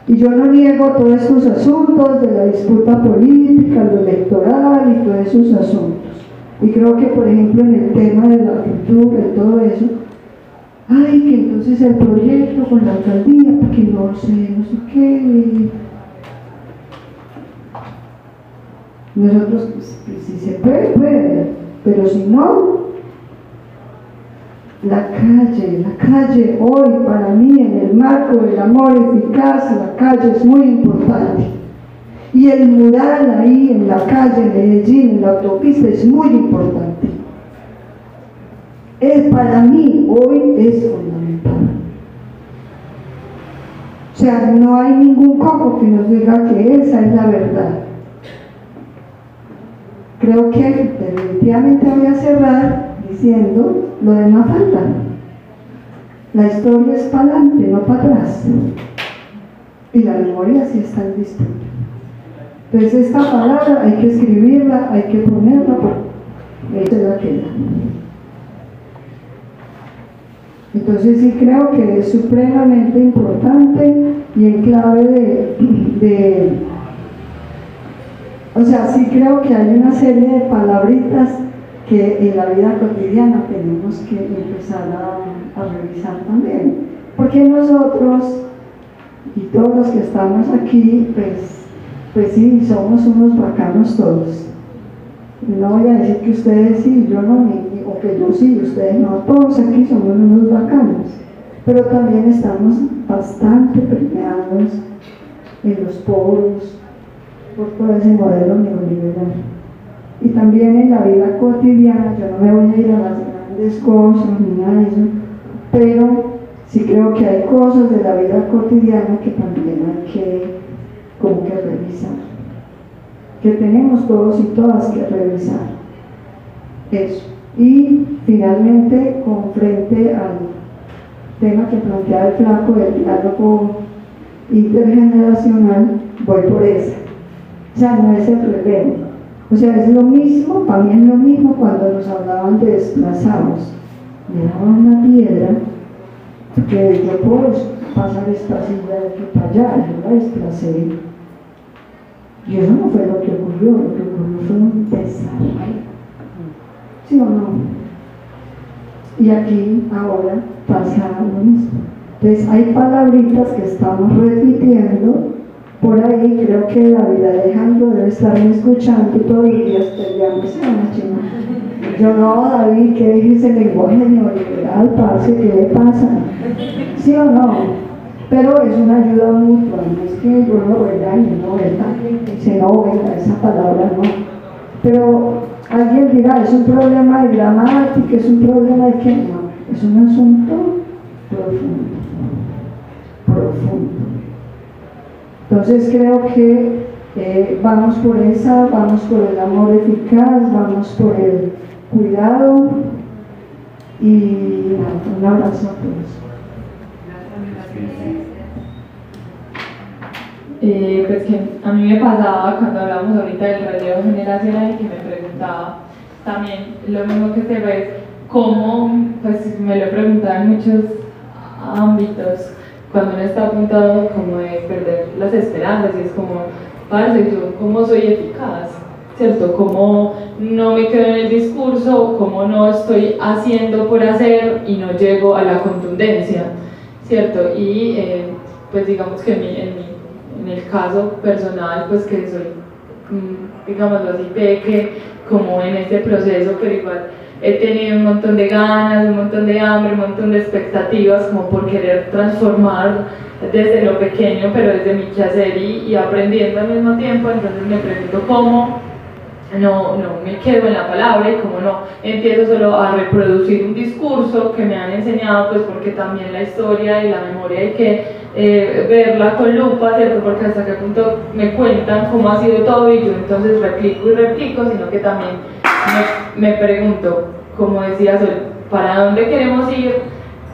Y yo no niego todos estos asuntos de la disputa política, lo electoral y todos esos asuntos. Y creo que, por ejemplo, en el tema de la cultura y todo eso, ay, que entonces el proyecto con la alcaldía, porque no sé, no sé qué. Nosotros, pues, si se puede, puede, pero si no, la calle, la calle hoy para mí en el marco del amor eficaz, la calle es muy importante. Y el mural ahí en la calle en Medellín, en la autopista, es muy importante. Es para mí hoy es fundamental. O sea, no hay ningún coco que nos diga que esa es la verdad. Creo que definitivamente voy a cerrar diciendo lo demás falta. La historia es para adelante, no para atrás. Y la memoria sí está en disputa. Entonces esta palabra hay que escribirla, hay que ponerla, porque la queda. Entonces sí creo que es supremamente importante y en clave de, de o sea, sí creo que hay una serie de palabritas que en la vida cotidiana tenemos que empezar a, revisar también. Porque nosotros y todos los que estamos aquí, pues, pues sí, somos unos bacanos todos. No voy a decir que ustedes sí, yo no, o que yo sí, ustedes no, todos aquí somos unos bacanos. Pero también estamos bastante premiados en los poros por todo ese modelo neoliberal y también en la vida cotidiana, yo no me voy a ir a las grandes cosas ni nada de eso, pero sí creo que hay cosas de la vida cotidiana que también hay que como que revisar, que tenemos todos y todas que revisar. Eso. Y finalmente, con frente al tema que plantea el flaco del diálogo intergeneracional, voy por esa. O sea, no es el problema o sea, es lo mismo, para mí es lo mismo cuando nos hablaban de desplazados. Me daban una piedra que yo puedo pasar esta silla de aquí para allá, yo la desplacé. Y eso no fue lo que ocurrió, lo que ocurrió fue un desarrollo. ¿Sí o no? Y aquí ahora pasa lo mismo. Entonces hay palabritas que estamos repitiendo por ahí creo que David Alejandro debe estarme escuchando todos los días peleándose a una china. Yo no, David, ¿qué es ese lenguaje neoliberal, parce? ¿Qué le pasa? ¿Sí o no? Pero es una ayuda mutua, no es que yo lo regañe, no, también dice, no, venga, esa palabra no. Pero alguien dirá, es un problema de gramática, es un problema de qué, no, es un asunto profundo, profundo. Entonces creo que eh, vamos por esa, vamos por el amor eficaz, vamos por el cuidado y un abrazo a todos. Eh, pues que a mí me pasaba cuando hablábamos ahorita del relevo generacional y que me preguntaba también lo mismo que te ves, cómo, pues me lo preguntaba en muchos ámbitos, cuando uno está apuntado como de perder las esperanzas y es como, parce, yo cómo soy eficaz, ¿cierto? Cómo no me quedo en el discurso, cómo no estoy haciendo por hacer y no llego a la contundencia, ¿cierto? Y eh, pues digamos que en mi, en, mi, en el caso personal, pues que soy, mm, digámoslo así, peque, como en este proceso, pero igual he tenido un montón de ganas, un montón de hambre, un montón de expectativas como por querer transformar desde lo pequeño, pero desde mi quehacer y, y aprendiendo al mismo tiempo, entonces me pregunto cómo no, no me quedo en la palabra y como no empiezo solo a reproducir un discurso que me han enseñado, pues porque también la historia y la memoria hay que eh, verla con lupa, ¿cierto? Porque hasta qué punto me cuentan cómo ha sido todo y yo entonces replico y replico, sino que también me, pregunto, como decía Sol, ¿para dónde queremos ir?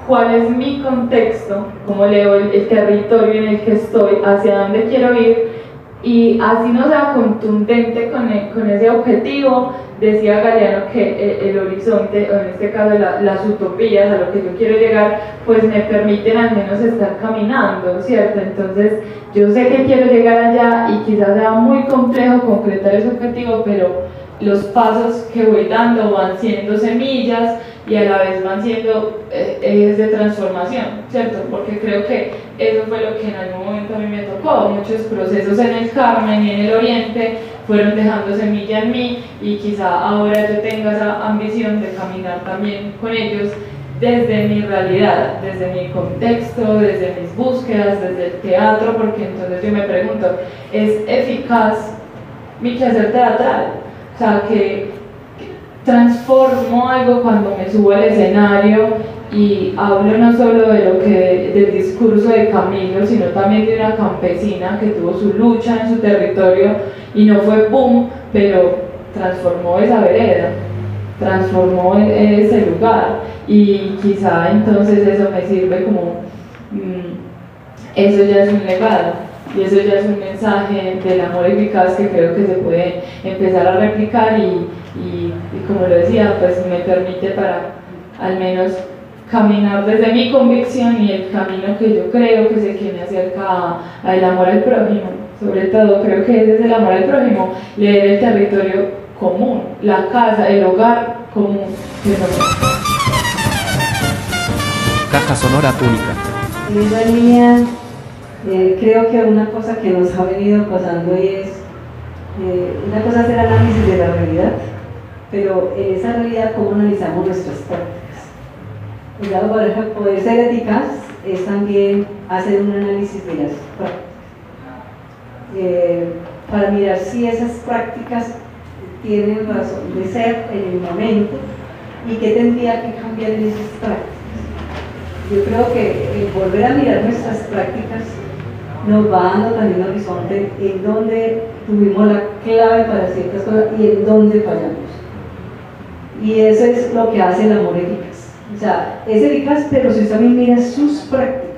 ¿Cuál es mi contexto? ¿Cómo leo el, el territorio en el que estoy? ¿Hacia dónde quiero ir? y así no sea contundente con, e, con ese objetivo, decía Galeano que el, el horizonte, o en este caso la, las utopías a lo que yo quiero llegar, pues me permiten al menos estar caminando, ¿cierto? Entonces yo sé que quiero llegar allá y quizás sea muy complejo concretar ese objetivo, pero los pasos que voy dando van siendo semillas y a la vez van siendo eh, ejes de transformación, ¿cierto? Porque creo que eso fue lo que en algún momento a mí me tocó. Muchos procesos en el Carmen y en el Oriente fueron dejando semilla en mí y quizá ahora yo tenga esa ambición de caminar también con ellos desde mi realidad, desde mi contexto, desde mis búsquedas, desde el teatro, porque entonces yo me pregunto, ¿es eficaz mi quehacer teatral? O sea, que transformo algo cuando me subo al escenario y hablo no solo de lo que del discurso de Camilo, sino también de una campesina que tuvo su lucha en su territorio y no fue boom, pero transformó esa vereda, transformó e-, ese lugar. Y quizá entonces eso me sirve como mmm, eso ya es un legado y eso ya es un mensaje del amor eficaz que creo que se puede empezar a replicar y, y, y, como lo decía, pues me permite para al menos caminar desde mi convicción y el camino que yo creo que que me acerca al amor al prójimo. Sobre todo creo que ese es el amor al prójimo, leer el territorio común, la casa, el hogar común. Caja sonora pública. Eh, creo que una cosa que nos ha venido pasando y es, eh, una cosa es el análisis de la realidad, pero en esa realidad cómo analizamos nuestras prácticas. El lado para poder ser eficaz es también hacer un análisis de las prácticas, eh, para mirar si esas prácticas tienen razón de ser en el momento y qué tendría que cambiar en esas prácticas. Yo creo que el volver a mirar nuestras prácticas nos va dando también un horizonte en donde tuvimos la clave para ciertas cosas y en donde fallamos. Y eso es lo que hace el amor eficaz. O sea, es eficaz, pero si usted también mira sus prácticas,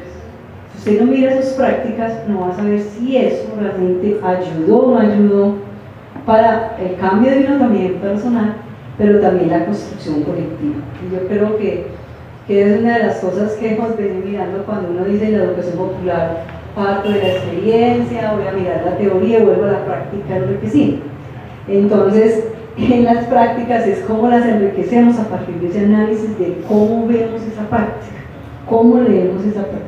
si usted no mira sus prácticas, no va a saber si eso realmente ayudó o no ayudó para el cambio de uno también personal, pero también la construcción colectiva. Y yo creo que, que es una de las cosas que hemos venido mirando cuando uno dice la educación popular, parto de la experiencia, voy a mirar la teoría y vuelvo a la práctica enriquecida. Entonces, en las prácticas es cómo las enriquecemos a partir de ese análisis de cómo vemos esa práctica, cómo leemos esa práctica,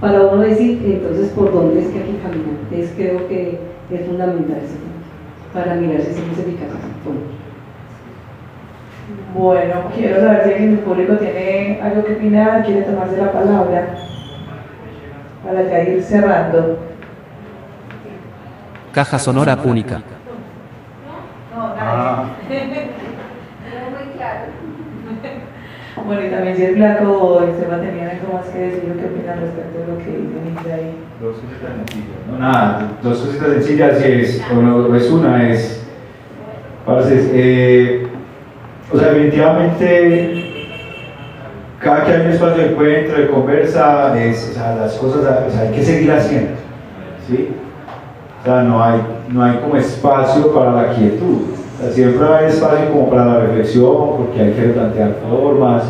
para uno decir entonces por dónde es que aquí caminamos. Entonces creo que es fundamental ese punto, para mirar si somos eficaces. Bueno, quiero saber si del público tiene algo que opinar, quiere tomarse la palabra para ya ir cerrando. Caja sonora única. No, nada. Bueno, y también si es Blanco o Esteban tenían algo más que decir o qué opinan respecto de lo que dice ahí. Dos cositas sencillas. No, nada, dos cositas sencillas y es, bueno, es una, es, eh, o sea, definitivamente cada que hay un espacio de encuentro, de conversa, es, o sea, las cosas o sea, hay que seguir haciendo, ¿sí? O sea, no hay, no hay como espacio para la quietud, o sea, siempre hay espacio como para la reflexión, porque hay que plantear formas,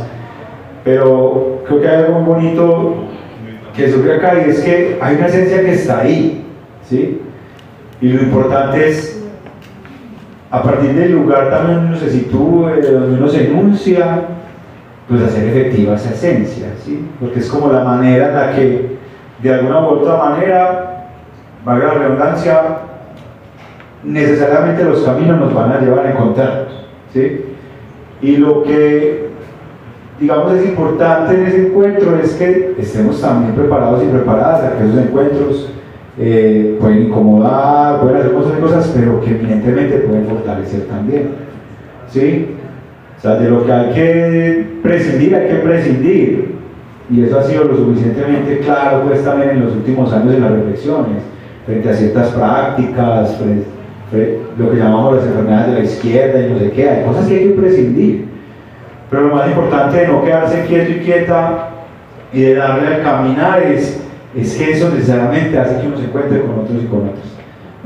pero creo que hay algo bonito que surge acá y es que hay una esencia que está ahí, ¿sí? Y lo importante es, a partir del lugar también uno se sitúe, donde uno se enuncia, pues hacer efectiva esa esencia, ¿sí? Porque es como la manera en la que, de alguna u otra manera, valga la redundancia, necesariamente los caminos nos van a llevar a encontrarnos, ¿sí? Y lo que, digamos, es importante en ese encuentro es que estemos también preparados y preparadas a que esos encuentros eh, pueden incomodar, pueden hacer cosas, cosas, pero que evidentemente pueden fortalecer también, ¿sí? O sea, de lo que hay que prescindir, hay que prescindir. Y eso ha sido lo suficientemente claro pues también en los últimos años en las reflexiones, frente a ciertas prácticas, frente, lo que llamamos las enfermedades de la izquierda y no sé qué, hay cosas que hay que prescindir. Pero lo más importante de no quedarse quieto y quieta y de darle al caminar es, es que eso necesariamente hace que uno se encuentre con otros y con otros.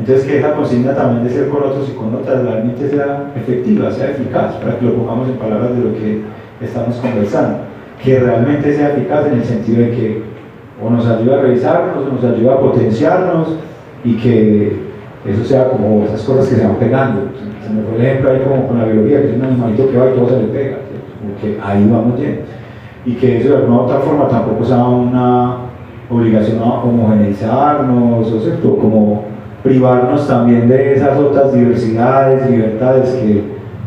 Entonces que esa consigna también de ser con otros y con otras realmente sea efectiva, sea eficaz, para que lo pongamos en palabras de lo que estamos conversando. Que realmente sea eficaz en el sentido de que o nos ayuda a revisarnos, o nos ayuda a potenciarnos y que eso sea como esas cosas que se van pegando. Se me el ejemplo ahí como con la biología, que es un animalito que va y todo se le pega, como que ahí vamos bien. Y que eso de alguna u otra forma tampoco sea una obligación a homogeneizarnos, o ¿cierto? como privarnos también de esas otras diversidades, libertades que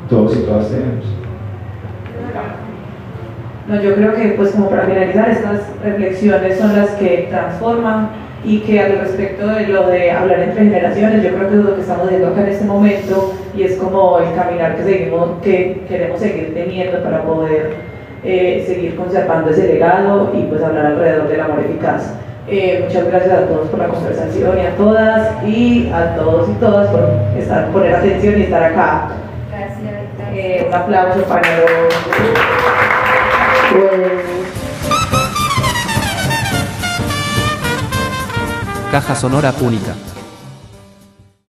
todos y todas tenemos. No, yo creo que pues como para finalizar estas reflexiones son las que transforman y que al respecto de lo de hablar entre generaciones, yo creo que es lo que estamos viendo acá en este momento y es como el caminar que seguimos, que queremos seguir teniendo para poder eh, seguir conservando ese legado y pues hablar alrededor del amor eficaz. Eh, muchas gracias a todos por la conversación y a todas y a todos y todas por estar, poner atención y estar acá. Gracias. Eh, un aplauso para los... Caja Sonora Única.